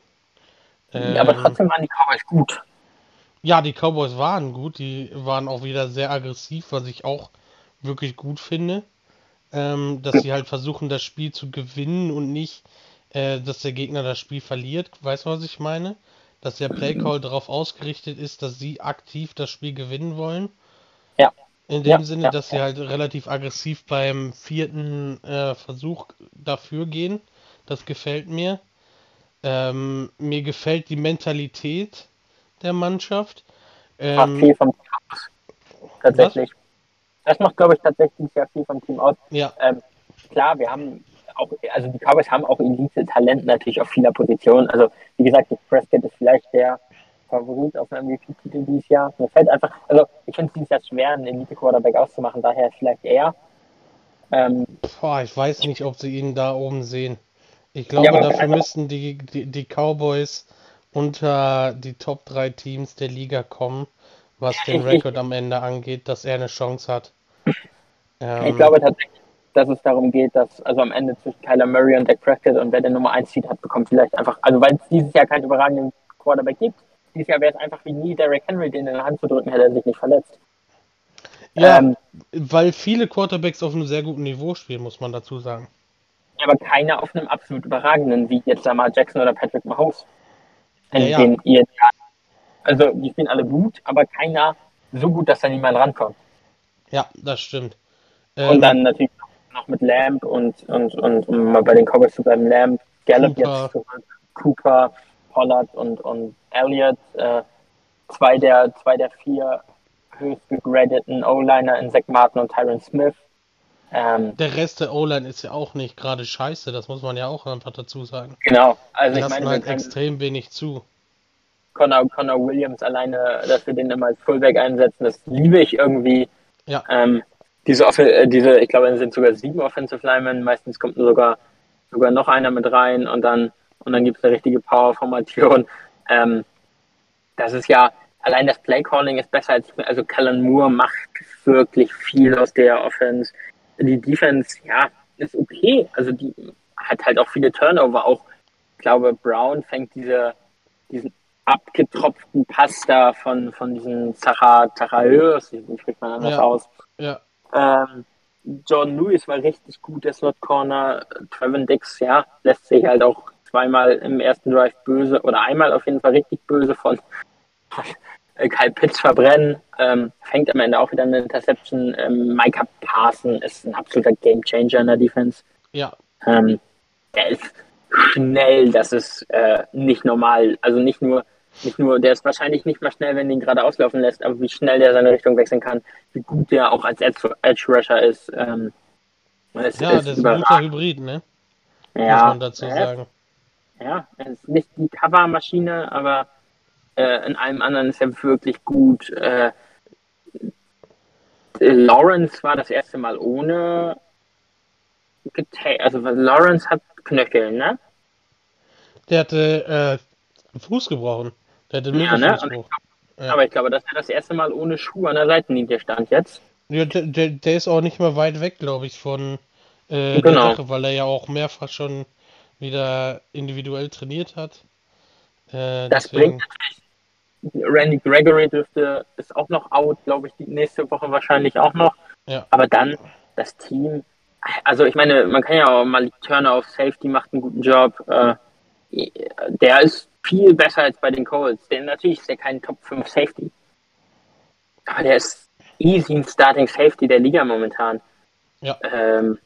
Ähm, ja, aber trotzdem waren die Cowboys gut. Ja, die Cowboys waren gut, die waren auch wieder sehr aggressiv, was ich auch wirklich gut finde. Ähm, dass sie halt versuchen, das Spiel zu gewinnen und nicht, äh, dass der Gegner das Spiel verliert. Weißt du, was ich meine? Dass der Playcall darauf ausgerichtet ist, dass sie aktiv das Spiel gewinnen wollen. Ja. In dem ja, Sinne, ja, dass sie halt relativ aggressiv beim vierten äh, Versuch dafür gehen. Das gefällt mir. Ähm, mir gefällt die Mentalität der Mannschaft. Ähm, macht viel vom Team aus. Tatsächlich. Was? Das macht, glaube ich, tatsächlich sehr viel vom Team aus. Ja. Ähm, klar, wir haben auch, also die Cowboys haben auch Elite-Talent natürlich auf vieler Position. Also, wie gesagt, Prescott ist vielleicht der Favorit auf einem MVP-Titel dieses Jahr. Mir fällt einfach, also ich finde es dieses Jahr schwer, einen Elite-Quarterback auszumachen, daher vielleicht er. Ähm, Boah, ich weiß nicht, ob sie ihn da oben sehen. Ich glaube, ja, dafür müssten die, die, die Cowboys unter die Top 3 Teams der Liga kommen, was den Rekord am Ende angeht, dass er eine Chance hat. Ähm, ich glaube tatsächlich, dass es darum geht, dass also am Ende zwischen Kyler Murray und Dak Prescott und wer der Nummer 1 Seed hat, bekommt vielleicht einfach, also weil es dieses Jahr keinen überragenden Quarterback gibt, dieses Jahr wäre es einfach wie nie Derrick Henry, den in der Hand zu drücken, hätte er sich nicht verletzt. Ja, ähm, weil viele Quarterbacks auf einem sehr guten Niveau spielen, muss man dazu sagen. Aber keiner auf einem absolut überragenden, wie jetzt Lamar Jackson oder Patrick Mahomes. Ja, den ja. Also die spielen alle gut, aber keiner so gut, dass da niemand rankommt. Ja, das stimmt. Ähm, und dann natürlich noch mit Lamb und, und, und um mal bei den Cowboys zu bleiben, Lamb, Gallup Cooper. jetzt Cooper, Pollard und, und Elliott, äh, zwei, der, zwei der vier höchst gegradeten O-Liner in Zach Martin und Tyron Smith. Ähm, der Rest der O-Line ist ja auch nicht gerade scheiße, das muss man ja auch einfach dazu sagen. Genau, also Die ich meine, halt extrem wenig zu. Connor, Connor Williams alleine, dass wir den immer als Fullback einsetzen, das liebe ich irgendwie. Ja. Ähm, diese, äh, diese, ich glaube, es sind sogar sieben Offensive Linemen, meistens kommt sogar, sogar noch einer mit rein und dann, und dann gibt es eine richtige Power-Formation. Ähm, das ist ja, allein das Play-Calling ist besser als, also Kellen Moore macht wirklich viel aus der Offense. Die Defense, ja, ist okay. Also die hat halt auch viele Turnover. Auch, ich glaube, Brown fängt diese, diesen abgetropften Pass da von, von diesen Zacha, Zachaeus, wie spricht man anders ja. aus? Ja. Ähm, John Lewis war richtig gut, der Slot Corner. Trevin Dix, ja, lässt sich halt auch zweimal im ersten Drive böse oder einmal auf jeden Fall richtig böse von Kyle Pitts verbrennen. Ähm, fängt am Ende auch wieder eine Interception. Ähm, Micah Parson ist ein absoluter Game Changer in der Defense. Ja. Ähm, der ist schnell, das ist äh, nicht normal. Also nicht nur nicht nur, der ist wahrscheinlich nicht mal schnell, wenn ihn gerade auslaufen lässt, aber wie schnell der seine Richtung wechseln kann, wie gut der auch als Edge Rusher ist. Ähm, ist ja, das ist ein guter Hybrid, ne? Ja, Muss man dazu sagen. Ja, er ist nicht die Covermaschine, aber äh, in allem anderen ist er wirklich gut. Äh, Lawrence war das erste Mal ohne also Lawrence hat Knöchel, ne? Der hatte äh, Fuß gebrochen. Der hätte ja, ne? ja. Aber ich glaube, dass er das erste Mal ohne Schuh an der Seitenlinie stand jetzt. Ja, der, der, der ist auch nicht mehr weit weg, glaube ich, von äh, genau. der Sache, weil er ja auch mehrfach schon wieder individuell trainiert hat. Äh, das deswegen... bringt Randy Gregory dürfte ist auch noch out, glaube ich, die nächste Woche wahrscheinlich auch noch. Ja. Aber dann das Team. Also ich meine, man kann ja auch mal Turner auf Safety macht einen guten Job. Äh, der ist viel besser als bei den Colts. Denn natürlich ist er kein Top 5 Safety. Aber der ist easy ein Starting Safety der Liga momentan. Ja. Ähm,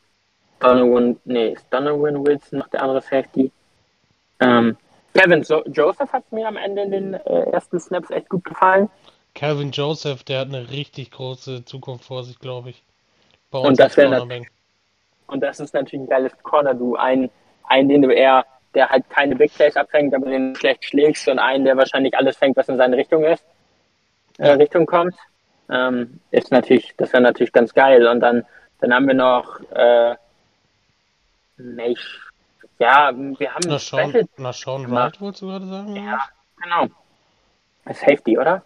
Donovan, nee, ist Donovan Wilson noch der andere Safety. Ähm, Kevin so Joseph hat mir am Ende in den äh, ersten Snaps echt gut gefallen. Kevin Joseph, der hat eine richtig große Zukunft vor sich, glaube ich. und das, und das ist natürlich ein geiles Corner, du. Ein, ein, den du eher der halt keine Big Plays abfängt, aber den schlecht schlägst und einen, der wahrscheinlich alles fängt, was in seine Richtung ist, äh, ja. äh, Richtung kommt, ähm, ist natürlich, das wäre natürlich ganz geil. Und dann, dann haben wir noch, äh, nicht, ja, wir haben na, Sean, na, Sean Wright wolltest du gerade sagen? Ja, genau. Safety, oder?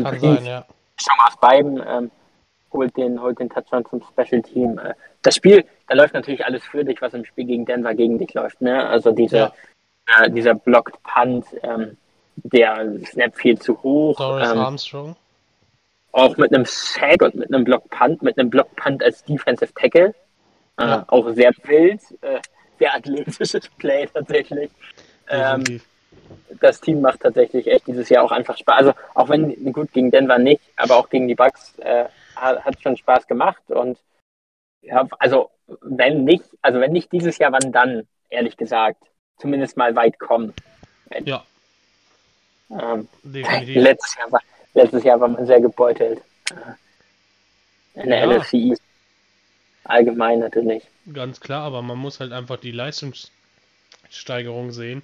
Kann sein, ja. Schon mal aus beiden. Ähm, holt den, holt den Touchdown zum Special Team. Äh, das Spiel, da läuft natürlich alles für dich, was im Spiel gegen Denver gegen dich läuft. Ne? Also diese, ja. äh, dieser Blocked Punt, ähm, der Snap viel zu hoch. Doris ähm, Armstrong. Auch mit einem Sack und mit einem Block Punt, mit einem Block Punt als Defensive Tackle. Äh. Auch sehr wild, äh, sehr athletisches Play tatsächlich. Ähm, das Team macht tatsächlich echt dieses Jahr auch einfach Spaß. Also auch wenn, gut, gegen Denver nicht, aber auch gegen die Bucks äh, hat, hat schon Spaß gemacht und ja, also wenn nicht, also wenn nicht dieses Jahr, wann dann, ehrlich gesagt, zumindest mal weit kommen. Ja. Ähm, letztes, Jahr war, letztes Jahr war man sehr gebeutelt. Äh, in der ja. LFC allgemein natürlich. Ganz klar, aber man muss halt einfach die Leistungssteigerung sehen,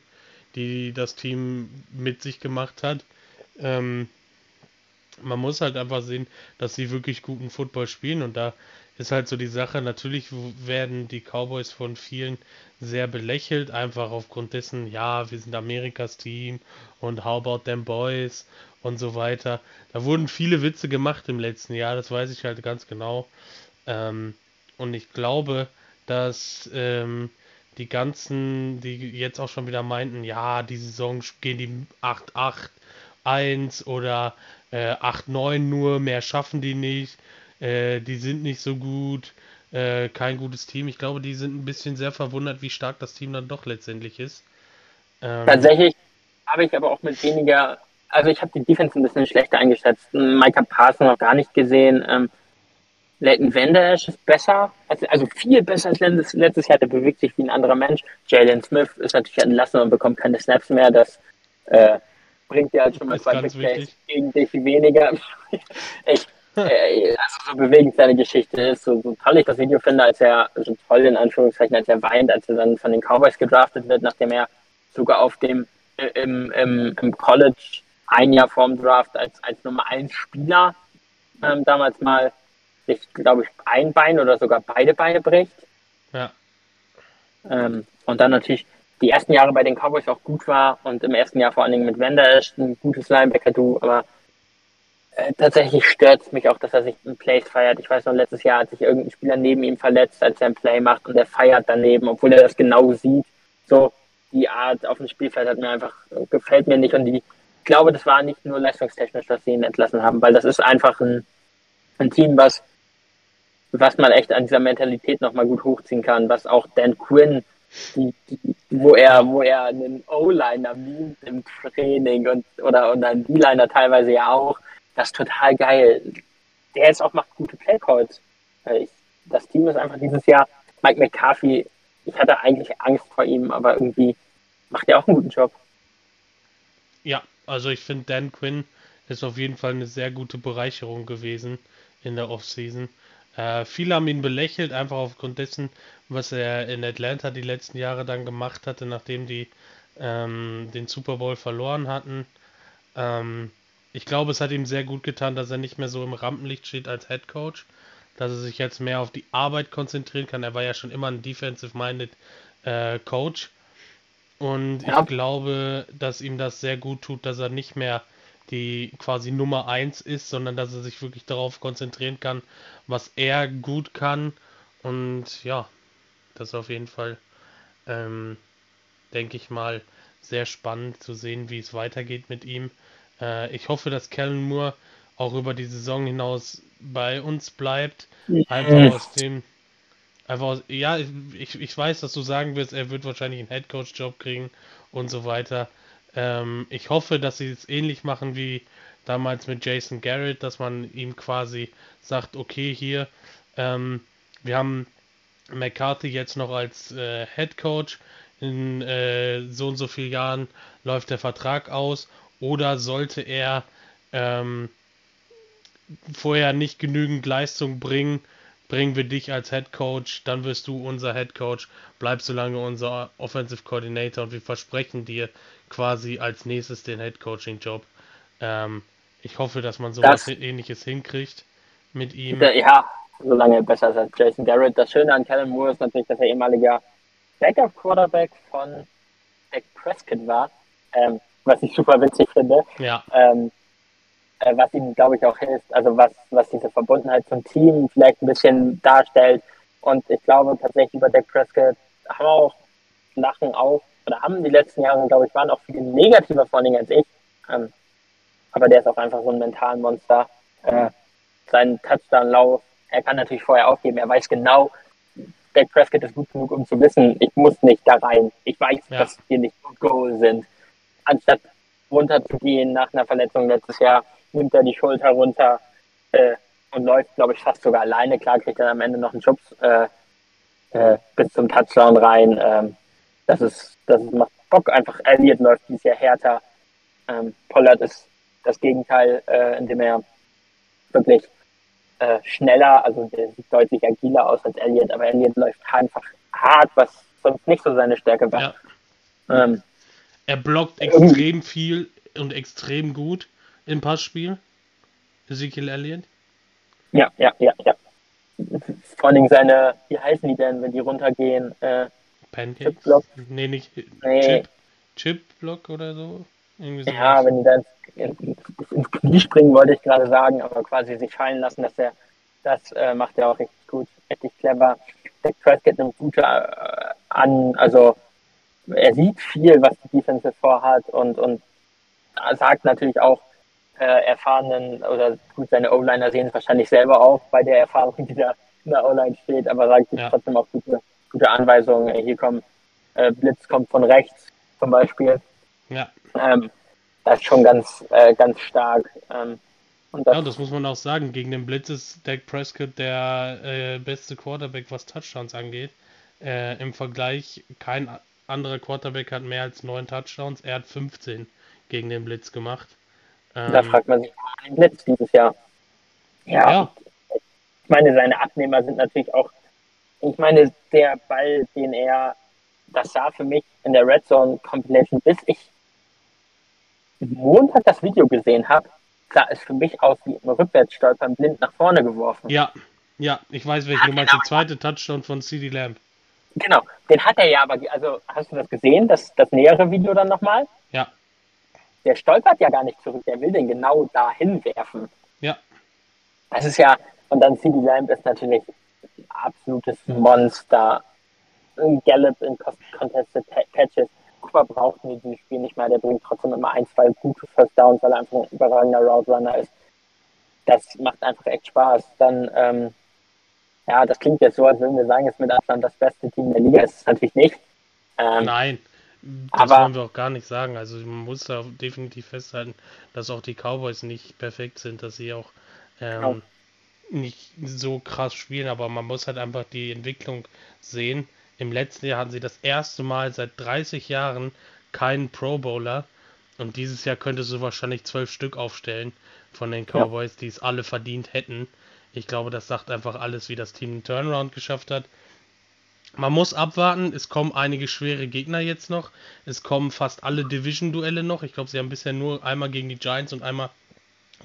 die das Team mit sich gemacht hat. Ähm, man muss halt einfach sehen, dass sie wirklich guten Football spielen und da ist halt so die Sache, natürlich werden die Cowboys von vielen sehr belächelt, einfach aufgrund dessen, ja, wir sind Amerikas Team und how about them boys und so weiter. Da wurden viele Witze gemacht im letzten Jahr, das weiß ich halt ganz genau. Ähm, Und ich glaube, dass ähm, die ganzen, die jetzt auch schon wieder meinten, ja, die Saison gehen die 8-8-1 oder äh, 8-9 nur, mehr schaffen die nicht, äh, die sind nicht so gut, äh, kein gutes Team. Ich glaube, die sind ein bisschen sehr verwundert, wie stark das Team dann doch letztendlich ist. Ähm, Tatsächlich habe ich aber auch mit weniger, also ich habe die Defense ein bisschen schlechter eingeschätzt. Micah Parson noch gar nicht gesehen. Ähm, Leighton Vander ist besser, also, also viel besser als letztes, letztes Jahr. Der bewegt sich wie ein anderer Mensch. Jalen Smith ist natürlich entlassen und bekommt keine Snaps mehr. Das äh, bringt ja halt schon mal zwei Big Plays gegen dich weniger. Echt, äh, also so bewegend seine Geschichte ist, so, so toll ich das Video finde, als er, so toll in Anführungszeichen, als er weint, als er dann von den Cowboys gedraftet wird, nachdem er sogar auf dem äh, im, im, im College ein Jahr vorm Draft als, als Nummer 1 Spieler ähm, damals mal sich, glaube ich, ein Bein oder sogar beide Beine bricht. Ja. Ähm, und dann natürlich die ersten Jahre bei den Cowboys auch gut war und im ersten Jahr vor allen Dingen mit Wender ist ein gutes Linebacker-Du, aber äh, tatsächlich stört es mich auch, dass er sich in Plays feiert. Ich weiß noch, letztes Jahr hat sich irgendein Spieler neben ihm verletzt, als er ein Play macht und er feiert daneben, obwohl er das genau sieht. So, die Art auf dem Spielfeld hat mir einfach, gefällt mir nicht und die, ich glaube, das war nicht nur leistungstechnisch, dass sie ihn entlassen haben, weil das ist einfach ein, ein Team, was was man echt an dieser Mentalität nochmal gut hochziehen kann, was auch Dan Quinn, die, die, wo er, wo er einen O-Liner mimt im Training und oder und einen D-Liner teilweise ja auch, das ist total geil. Der ist auch macht gute Playcalls. Das Team ist einfach dieses Jahr Mike McCarthy. Ich hatte eigentlich Angst vor ihm, aber irgendwie macht er auch einen guten Job. Ja, also ich finde Dan Quinn ist auf jeden Fall eine sehr gute Bereicherung gewesen in der Offseason. Äh, viele haben ihn belächelt, einfach aufgrund dessen, was er in Atlanta die letzten Jahre dann gemacht hatte, nachdem die ähm, den Super Bowl verloren hatten. Ähm, ich glaube, es hat ihm sehr gut getan, dass er nicht mehr so im Rampenlicht steht als Head Coach, dass er sich jetzt mehr auf die Arbeit konzentrieren kann. Er war ja schon immer ein defensive-minded äh, Coach. Und ja. ich glaube, dass ihm das sehr gut tut, dass er nicht mehr die quasi Nummer 1 ist, sondern dass er sich wirklich darauf konzentrieren kann, was er gut kann. Und ja, das ist auf jeden Fall, ähm, denke ich mal, sehr spannend zu sehen, wie es weitergeht mit ihm. Äh, ich hoffe, dass Kellen Moore auch über die Saison hinaus bei uns bleibt. Einfach aus dem. Einfach aus, ja, ich, ich weiß, dass du sagen wirst, er wird wahrscheinlich einen Headcoach-Job kriegen und so weiter. Ähm, ich hoffe, dass sie es ähnlich machen wie damals mit Jason Garrett, dass man ihm quasi sagt, okay, hier, ähm, wir haben McCarthy jetzt noch als äh, Head Coach, in äh, so und so vielen Jahren läuft der Vertrag aus. Oder sollte er ähm, vorher nicht genügend Leistung bringen, bringen wir dich als Head Coach, dann wirst du unser Head Coach, bleib so lange unser Offensive Coordinator und wir versprechen dir quasi als nächstes den Head Coaching Job. Ähm, ich hoffe, dass man sowas das, ähnliches hinkriegt mit ihm. Ja, solange besser als Jason Garrett. Das Schöne an Kellen Moore ist natürlich, dass er ehemaliger Backup Quarterback von Dak Prescott war, ähm, was ich super witzig finde. Ja. Ähm, äh, was ihm, glaube ich, auch hilft, also was, was diese Verbundenheit zum Team vielleicht ein bisschen darstellt. Und ich glaube tatsächlich über Dak Prescott haben auch Lachen auf, oder haben die letzten Jahre, glaube ich, waren auch viele negativer vor allem als ich. Ähm, aber der ist auch einfach so ein mentalen Monster. Äh, sein Touchdown-Lauf, er kann natürlich vorher aufgeben, er weiß genau, Dak Prescott ist gut genug, um zu wissen, ich muss nicht da rein. Ich weiß, ja. dass wir nicht Goal sind. Anstatt runterzugehen nach einer Verletzung letztes Jahr, nimmt er die Schulter runter äh, und läuft, glaube ich, fast sogar alleine. Klar kriegt er am Ende noch einen Schubs äh, äh, bis zum Touchdown rein. Ähm, das ist, das ist, macht Bock. Einfach Elliott läuft dieses Jahr härter. Ähm, Pollard ist das Gegenteil, äh, indem er wirklich äh, schneller, also der sieht deutlich agiler aus als Elliott, aber Elliott läuft einfach hart, was sonst nicht so seine Stärke war. Ja. Ähm, er blockt extrem viel und extrem gut im Passspiel. Ezekiel Elliott. Ja, ja, ja, ja. Vor allem seine, wie heißen die denn, wenn die runtergehen? Äh, Pancakes? Chip-Block? Nee, nicht nee. Chip. Chip-Block oder so? So ja, wenn die dann ins Knie springen, wollte ich gerade sagen, aber quasi sich fallen lassen, dass er, das äh, macht er auch richtig gut, richtig clever. Dak Prescott nimmt gute äh, an, also er sieht viel, was die Defense vorhat und, und sagt natürlich auch äh, erfahrenen oder gut, seine O-Liner sehen es wahrscheinlich selber auch bei der Erfahrung, die da in der O-Line steht, aber sagt ja. trotzdem auch gute, gute Anweisungen. Hier kommt äh, Blitz kommt von rechts zum Beispiel. Ja. Ähm, das ist schon ganz, äh, ganz stark. Ähm, und das, ja, das muss man auch sagen. Gegen den Blitz ist Dak Prescott der äh, beste Quarterback, was Touchdowns angeht. Äh, Im Vergleich, kein anderer Quarterback hat mehr als neun Touchdowns. Er hat 15 gegen den Blitz gemacht. Ähm, da fragt man sich, den Blitz dieses Jahr. Ja. ja. Ich meine, seine Abnehmer sind natürlich auch. Ich meine, der Ball, den er. Das sah für mich in der Red Zone Compilation, bis ich Montag das Video gesehen habe, sah es für mich aus wie im Rückwärtsstolpern blind nach vorne geworfen. Ja, ja, ich weiß welchen du meinst. Der zweite Touchdown von CD Lamb. Genau, den hat er ja aber, also hast du das gesehen, das, das nähere Video dann nochmal? Ja. Der stolpert ja gar nicht zurück, der will den genau dahin werfen. Ja. Das ist ja, und dann CD Lamb ist natürlich ein absolutes Monster. Ein Gallup in Contested Patches. Cooper braucht in diesem Spiel nicht mehr, der bringt trotzdem immer ein, zwei gute First Downs, weil er einfach ein überragender Route Runner ist. Das macht einfach echt Spaß. Dann, ähm, ja, das klingt jetzt so, als würden wir sagen, es ist mit Abstand das beste Team der Liga. Ist es natürlich nicht. Ähm, Nein, das aber, wollen wir auch gar nicht sagen. Also man muss da definitiv festhalten, dass auch die Cowboys nicht perfekt sind, dass sie auch ähm, genau. nicht so krass spielen, aber man muss halt einfach die Entwicklung sehen. Im letzten Jahr hatten sie das erste Mal seit 30 Jahren keinen Pro Bowler. Und dieses Jahr könntest du wahrscheinlich zwölf Stück aufstellen von den Cowboys, ja. die es alle verdient hätten. Ich glaube, das sagt einfach alles, wie das Team einen Turnaround geschafft hat. Man muss abwarten, es kommen einige schwere Gegner jetzt noch. Es kommen fast alle Division-Duelle noch. Ich glaube, sie haben bisher nur einmal gegen die Giants und einmal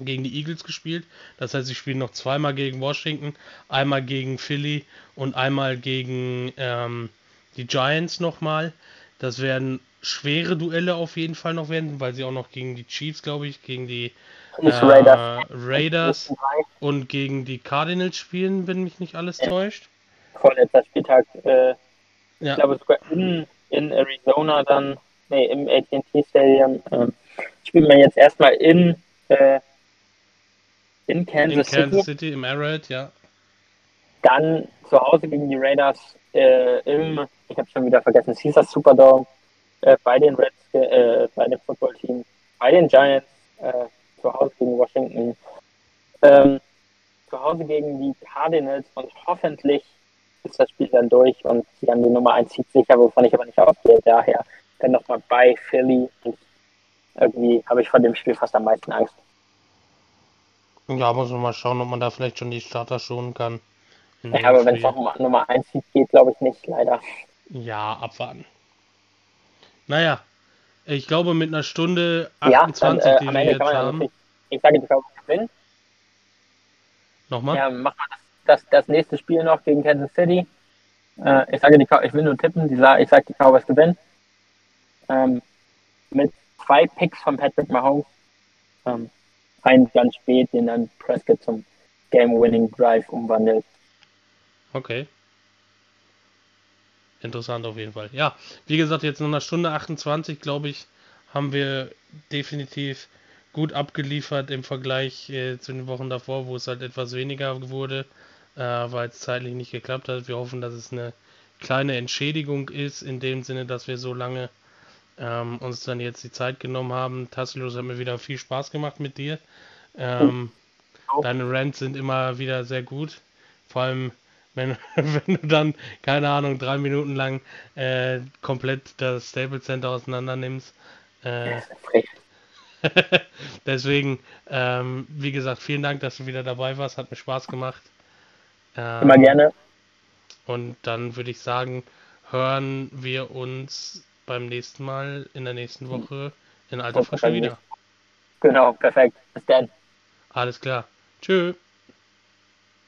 gegen die Eagles gespielt. Das heißt, sie spielen noch zweimal gegen Washington, einmal gegen Philly und einmal gegen ähm, die Giants nochmal. Das werden schwere Duelle auf jeden Fall noch werden, weil sie auch noch gegen die Chiefs, glaube ich, gegen die äh, Raiders und gegen die Cardinals spielen, wenn mich nicht alles ja. täuscht. Vorletzter Spieltag, äh, ja. ich glaube sogar in, in Arizona dann, nee, im AT&T Stadium, äh, spielt man jetzt erstmal in äh, in Kansas, in Kansas City. City. im Arrowhead, ja. Dann zu Hause gegen die Raiders äh, im, ich habe schon wieder vergessen, Caesars Superdome, äh, bei den Reds, äh, bei dem Footballteam, bei den Giants, äh, zu Hause gegen Washington, ähm, zu Hause gegen die Cardinals und hoffentlich ist das Spiel dann durch und sie haben die Nummer 1 Seed sicher, wovon ich aber nicht ausgehe. Daher dann nochmal bei Philly und irgendwie habe ich von dem Spiel fast am meisten Angst. Ja, muss man mal schauen, ob man da vielleicht schon die Starter schonen kann. Ja, aber wenn es auch Nummer 1 geht, glaube ich nicht, leider. Ja, abwarten. Naja, ich glaube mit einer Stunde 28, ja, dann, äh, die wir jetzt haben. Ich, ich sage, die Cowboys gewinnen. Nochmal? Ja, mach mal das, das, das nächste Spiel noch gegen Kansas City. Äh, ich sage, die, ich will nur tippen, die, ich sage, die Cowboys gewinnen. Ähm, mit zwei Picks von Patrick Mahomes. Ähm, einen ganz spät, den dann Prescott zum Game-Winning Drive umwandelt. Okay. Interessant auf jeden Fall. Ja, wie gesagt, jetzt in einer Stunde 28, glaube ich, haben wir definitiv gut abgeliefert im Vergleich äh, zu den Wochen davor, wo es halt etwas weniger wurde, äh, weil es zeitlich nicht geklappt hat. Wir hoffen, dass es eine kleine Entschädigung ist, in dem Sinne, dass wir so lange ähm, uns dann jetzt die Zeit genommen haben. Tassilos hat mir wieder viel Spaß gemacht mit dir. Ähm, oh. Deine Rants sind immer wieder sehr gut. Vor allem, wenn, wenn du dann, keine Ahnung, drei Minuten lang äh, komplett das Stable Center auseinander nimmst. Äh, deswegen, ähm, wie gesagt, vielen Dank, dass du wieder dabei warst. Hat mir Spaß gemacht. Ähm, Immer gerne. Und dann würde ich sagen, hören wir uns beim nächsten Mal in der nächsten Woche in alter Frische wieder. Genau, perfekt. Bis dann. Alles klar. Tschö.